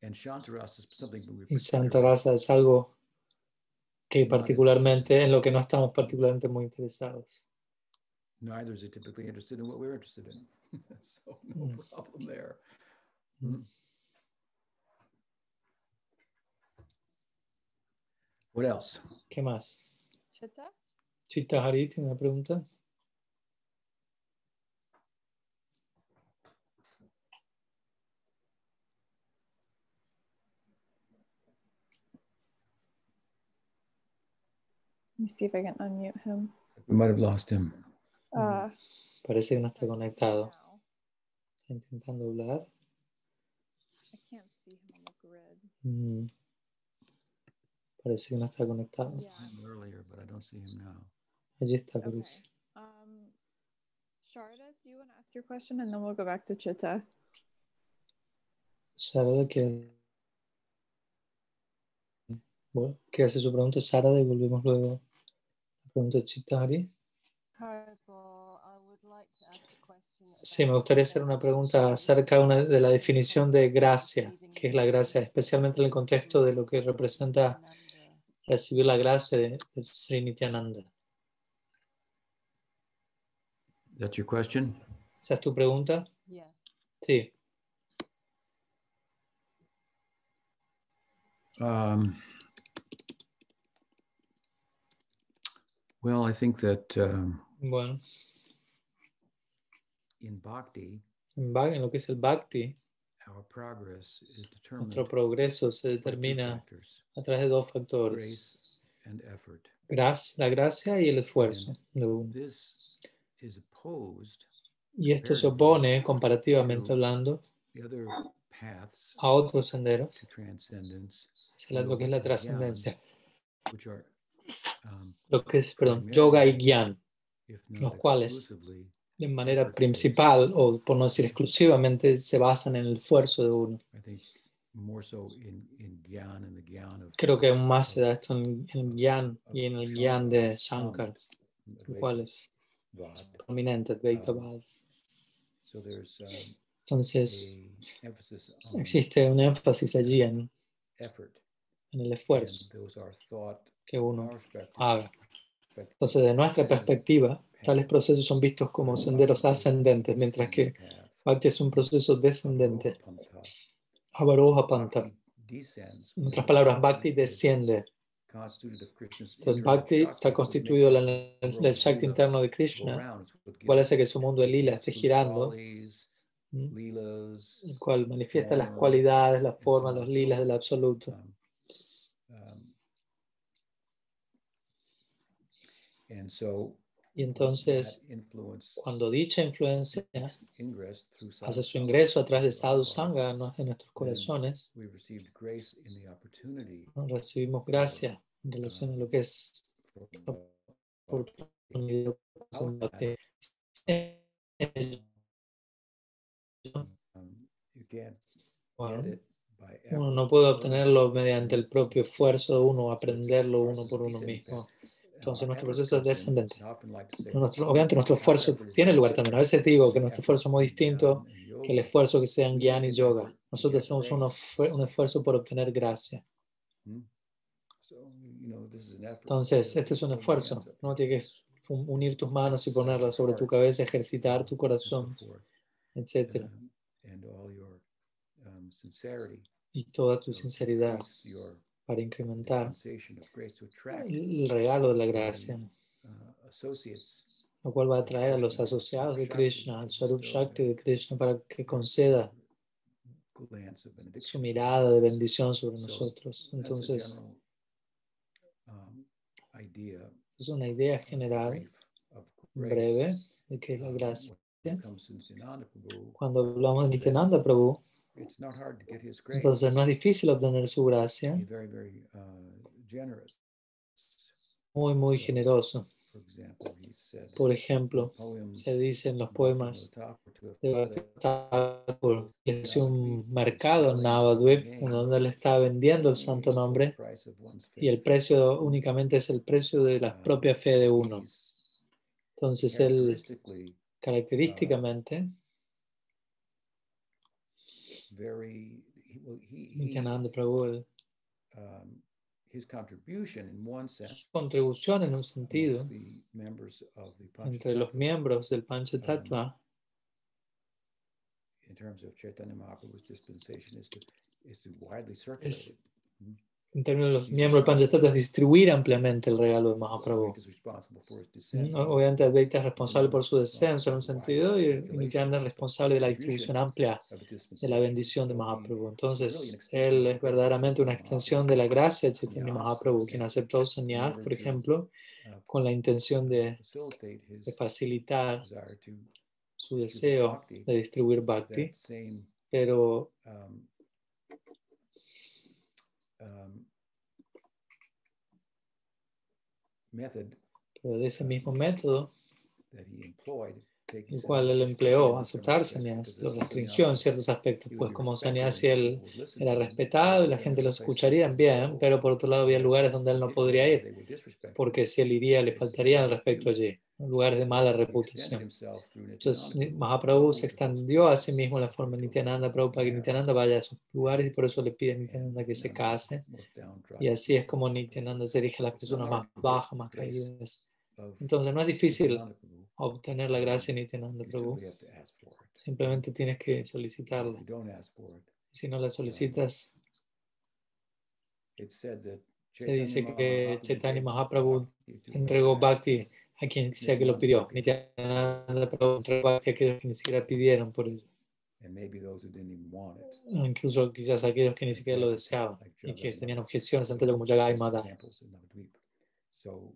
Y Shantarasa es algo que particularmente, en lo que no estamos particularmente muy interesados. neither is it typically interested in what we're interested in. <laughs> so no Mm. problem there. Mm. What else? ¿Qué más? Chitta? Chita Hari tiene una pregunta. Me see if I can unmute him. We might have lost him. Uh, Parece que no está conectado. Está intentando hablar. I can't see him on the grid. Mm. Parece que no está conectado. Yeah. Earlier, but I don't see him now. Allí está, Okay. Um, Sharda, do you want to ask your question and then we'll go back to Chitta? Sarada que bueno, que hace su pregunta Sarada y volvemos luego pregunta de Chita Hari. Sí, me gustaría hacer una pregunta acerca de, una- de la definición de gracia, que es la gracia, especialmente en el contexto de lo que representa recibir la gracia de, de Sri Nityananda. That's your question? ¿Esa es tu pregunta? Sí. Um, well, I think that um, Bueno, in bhakti, en, Bha- en lo que es el Bhakti, our progress is determined nuestro progreso se determina factors, a través de dos factores. grace and effort. Gracia, la gracia y el esfuerzo. This is opposed Y esto se opone, comparativamente hablando, the other paths a otros senderos, to transcendence, hacia lo que es la trascendencia, which are, lo que es, perdón, yoga y gyan, Los cuales de manera principal, o por no decir exclusivamente, se basan en el esfuerzo de uno. Creo que aún más se da esto en, el gyan y en el gyan de Shankar, el cual es prominente, Advaita Entonces, existe un énfasis allí en, effort. en el esfuerzo those are thought que uno. Haga. Entonces, de nuestra perspectiva, tales procesos son vistos como senderos ascendentes, mientras que Bhakti es un proceso descendente. Avaroha Panta. En otras palabras, Bhakti desciende. Entonces, Bhakti está constituido del Shakti interno de Krishna, cual hace que su mundo de lila esté girando, el cual manifiesta las cualidades, la and so forma, on los lilas del absoluto. Um, um, and so Y entonces, cuando dicha influencia hace su ingreso a través de sadhu sangha en nuestros corazones, we received grace in the opportunity ¿no? recibimos gracia en relación a lo que es for oportunidad. um, you can't Bueno, uno no puede obtenerlo mediante el propio esfuerzo de uno, aprenderlo uno por uno mismo. Entonces, nuestro proceso es descendente. Nuestro, obviamente nuestro esfuerzo tiene lugar también. A veces digo que nuestro esfuerzo es muy in distinto que el esfuerzo que sea en Gyan y Yoga. Nosotros hacemos un, un esfuerzo por obtener gracia. Hmm? So, you know, this is an effort Entonces, to este es un esfuerzo. No tienes que un- unir tus manos y ponerlas sobre tu cabeza, ejercitar tu corazón, etc. um, and all your um, sincerity Y toda tu sinceridad para incrementar el regalo de la gracia, uh, lo cual va a atraer a los asociados de Krishna, al Swarup Shakti de Krishna, para que conceda su mirada de bendición sobre So, nosotros. Entonces, um, es una idea general, breve, de que es la Um, gracia. Cuando hablamos de Nityananda Prabhu, it's not hard to get his grace. entonces no es difícil obtener su gracia, uh, generous. muy, muy So, generoso. Por ejemplo, se dice en los poemas de Thakur, que es un mercado en Navadvip, donde él está vendiendo el santo nombre price of one's y el precio únicamente es el precio de la Uh, propia fe de uno. Entonces él characteristically característicamente, very he, well, he, he, um, his contribution in one sense contribución en un sentido the members of the entre los miembros del Panchatattva in terms of Chaitanya Mahaprabhu's dispensation is to is to widely circulate Es-. En términos de los miembros del Panchatattva, es distribuir ampliamente el regalo de Mahaprabhu. Mm, Obviamente Advaita es responsable por su descenso en un sentido y Nityananda es responsable de la distribución amplia de la bendición de Mahaprabhu. Entonces, él es verdaderamente una extensión de la gracia de Chaitanya Mahaprabhu, quien aceptó sannyas, por ejemplo, uh, con la intención de, de facilitar su deseo de distribuir bhakti, pero um, um, method pero de ese mismo método, el cual él empleó, aceptar sannyas, lo restringió en ciertos aspectos, pues como sannyasi él era respetado y la gente lo escucharía bien, pero por otro lado había lugares donde él no podría ir, porque si él iría le faltaría el respeto allí, lugares de mala reputación. Entonces Mahaprabhu se extendió a sí mismo la forma de Nityananda Prabhu para que Nityananda vaya a esos lugares y por eso le pide a and Nityananda que se case. Y así es como. Nityananda se dirige a las personas más bajas, más caídas. Entonces no es difícil obtener la gracia de Nityananda Prabhu. Simplemente tienes que solicitarla. Si no la solicitas, se dice que Chaitanya Mahaprabhu entregó Bhakti a quien sea que lo pidió. Aquellos que ni siquiera pidieron por él. and maybe those who didn't even want it. Incluso quizás aquellos que ni siquiera lo deseaban y que tenían objeciones ante. Examples in Navadvip. So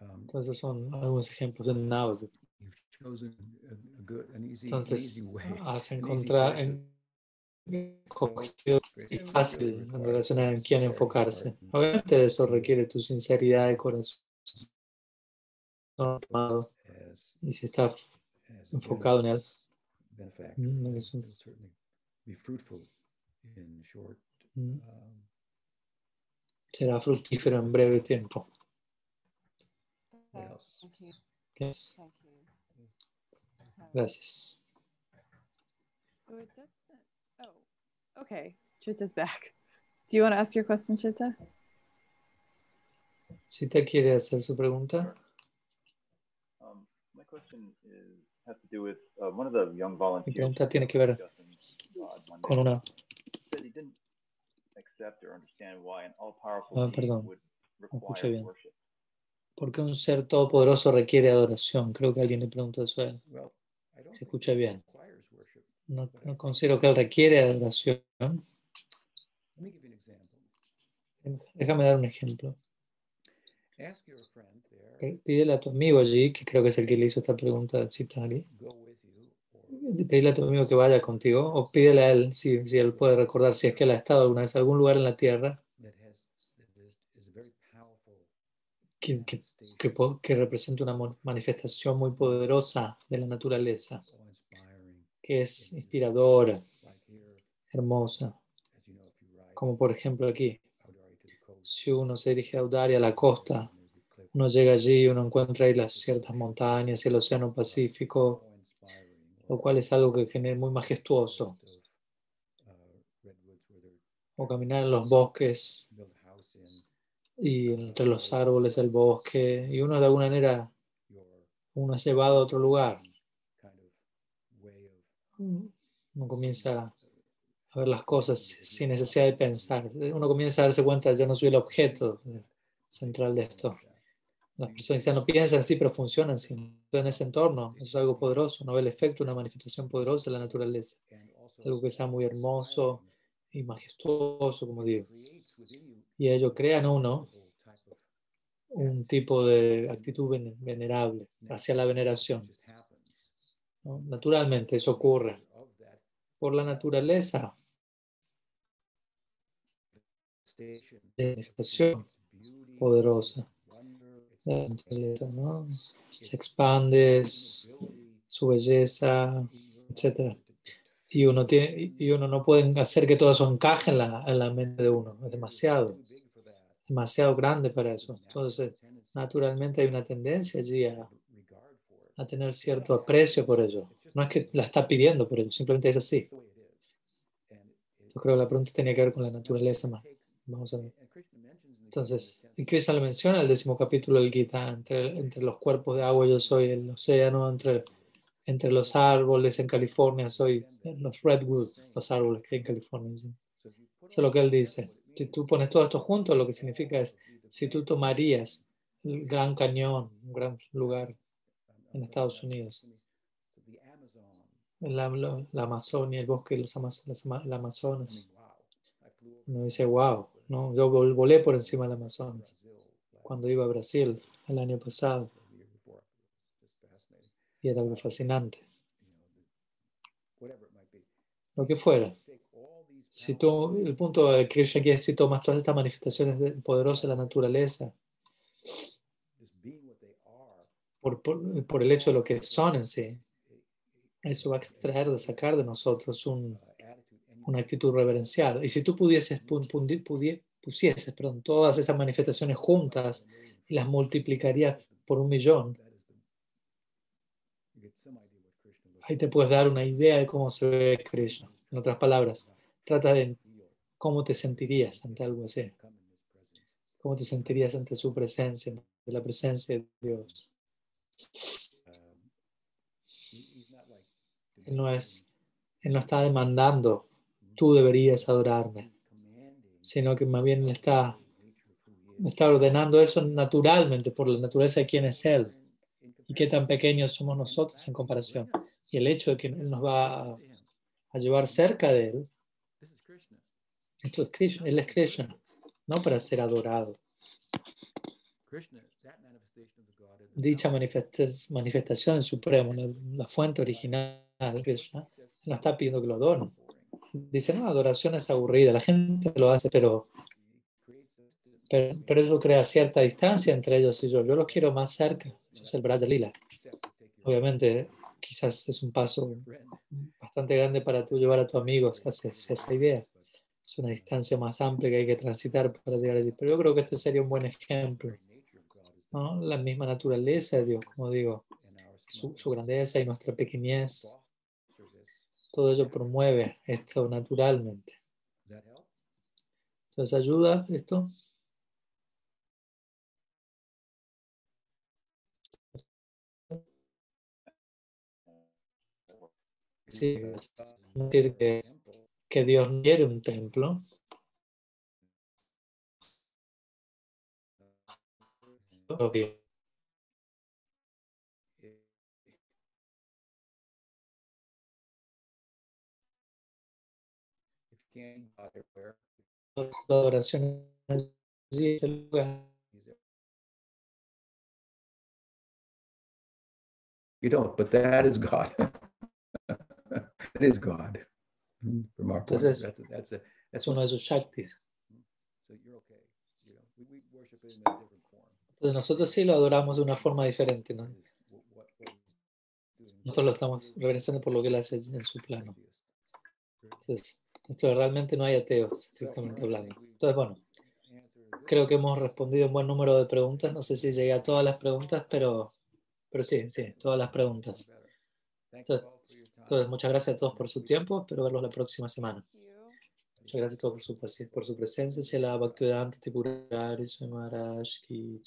um, Entonces son algunos ejemplos de Navadvip. you've chosen a, a good, an easy, an Entonces <laughs> has encontrado escogido y fácil en relación a en quién enfocarse. Obviamente eso requiere tu sinceridad de corazón amado, as, y si a enfocado en él. Mm, it'll- es un- it'll certainly be fruitful in short. mm, Um, será fructífero en breve tiempo. Yes. Gracias. Oh. Oh, okay. Chitta's back. Do you want to ask your question, Chitta? Si te quiere hacer su pregunta, Um, my question is has to do with uh, one of the young volunteers. pregunta tiene que ver uh, con una Ah, perdón. would escuché bien. worship. porque un ser todopoderoso requiere adoración. Creo que alguien le preguntó eso a él. Well, I don't Se think escucha bien. No, no considero que él requiere adoración. Let me give you an example. Déjame dar un ejemplo. Eh, Pídele a tu amigo allí, que creo que es el que le hizo esta pregunta a Chitari. Pídele a tu amigo que vaya contigo, o pídele a él si, si él puede recordar si es que él ha estado alguna vez en algún lugar en la tierra que, que, que, que representa una manifestación muy poderosa de la naturaleza, que es inspiradora, hermosa, como por ejemplo aquí. Si uno se dirige a Audaria, a la costa, uno llega allí y uno encuentra ahí las ciertas montañas y el océano Pacífico, lo cual es algo que genera muy majestuoso. o caminar en los bosques y entre los árboles del bosque y uno de alguna manera uno es llevado a otro lugar. Uno comienza a ver las cosas sin necesidad de pensar. Uno comienza a darse cuenta, yo no soy el objeto central de esto. Las personas ya no piensan así, pero funcionan así. en ese entorno. Eso es algo poderoso. Ve el efecto, una manifestación poderosa de la naturaleza. Algo que sea muy hermoso y majestuoso, como digo. Y ello crea en uno un tipo de actitud ven- venerable hacia la veneración. ¿no? Naturalmente eso ocurre. Por la naturaleza de manifestación poderosa. Its La naturaleza, ¿no? Se expande, su belleza, etc. Y uno, tiene, y uno no puede hacer que todo eso encaje en la, en la mente de uno. Es demasiado, demasiado grande para eso. Entonces, naturalmente hay una tendencia allí a, a tener cierto aprecio por ello. No es que la está pidiendo por ello, simplemente es así. Yo creo que la pregunta tenía que ver con la naturaleza más. Vamos a ver. Entonces, Krishna le menciona en el décimo capítulo del Gita, entre, entre los cuerpos de agua yo soy el océano, entre, entre los árboles en California soy los redwoods, los árboles que hay en California. ¿sí? Eso es lo que él dice. Si tú pones todo esto junto, lo que significa es, si tú tomarías el Gran Cañón, un gran lugar en Estados Unidos, la, la, Amazonia, el bosque los las Amazonas, uno dice, wow, ¿no? yo vol- volé por encima del Amazonas cuando iba a Brasil el año pasado y era algo fascinante. Lo que fuera. Si tú, el punto de Krishna aquí es si tomas todas estas manifestaciones de- poderosas de la naturaleza por, por, por el hecho de lo que son en sí, eso va a extraer, de sacar de nosotros un, una actitud reverencial. Y si tú pudieses, pusieses perdón, todas esas manifestaciones juntas y las multiplicarías por un millón, ahí te puedes dar una idea de cómo se ve Krishna. En otras palabras, trata de cómo te sentirías ante algo así. ¿Cómo te sentirías ante su presencia, ante la presencia de Dios? Él no es, él no está demandando, tú deberías adorarme, sino que más bien está, está ordenando eso naturalmente por la naturaleza de quién es Él y qué tan pequeños somos nosotros en comparación. Y el hecho de que Él nos va a, a llevar cerca de Él, esto es Krishna, Él es Krishna, no para ser adorado. Dicha manifestación suprema, la, fuente original Krishna, no está pidiendo que lo adoren. Dice, no, adoración es aburrida, la gente lo hace, pero, pero, pero eso crea cierta distancia entre ellos y yo. Yo los quiero más cerca, eso es el Braja Lila. Obviamente, quizás es un paso bastante grande para tú llevar a tu amigo hacia, hacia esa idea. Es una distancia más amplia que hay que transitar para llegar allí. Pero yo creo que este sería un buen ejemplo. ¿no? La misma naturaleza de Dios, como digo, su, su grandeza y nuestra pequeñez, todo ello promueve esto naturalmente. Entonces, ¿ayuda esto? Sí, es decir que, que Dios quiere un templo, obvio. La adoración allí es el lugar. You don't, but that is God. <laughs> it is God. Mm, From our. Entonces, that's a, that's a, Es uno de sus Shaktis. so you're okay. You know, we, we worship it in a different form. Entonces nosotros sí lo adoramos de una forma diferente, ¿no? Nosotros lo estamos reverenciando por lo que él hace en su plano. Entonces, esto realmente no hay ateos, estrictamente hablando. Entonces, bueno, creo que hemos respondido un buen número de preguntas. No sé si llegué a todas las preguntas, pero, pero sí, sí, todas las preguntas. Entonces, entonces, muchas gracias a todos por su tiempo. Espero verlos la próxima semana. Muchas gracias a todos por su, por su presencia. Se la Bhaktivedanta Swami Maharaj ki.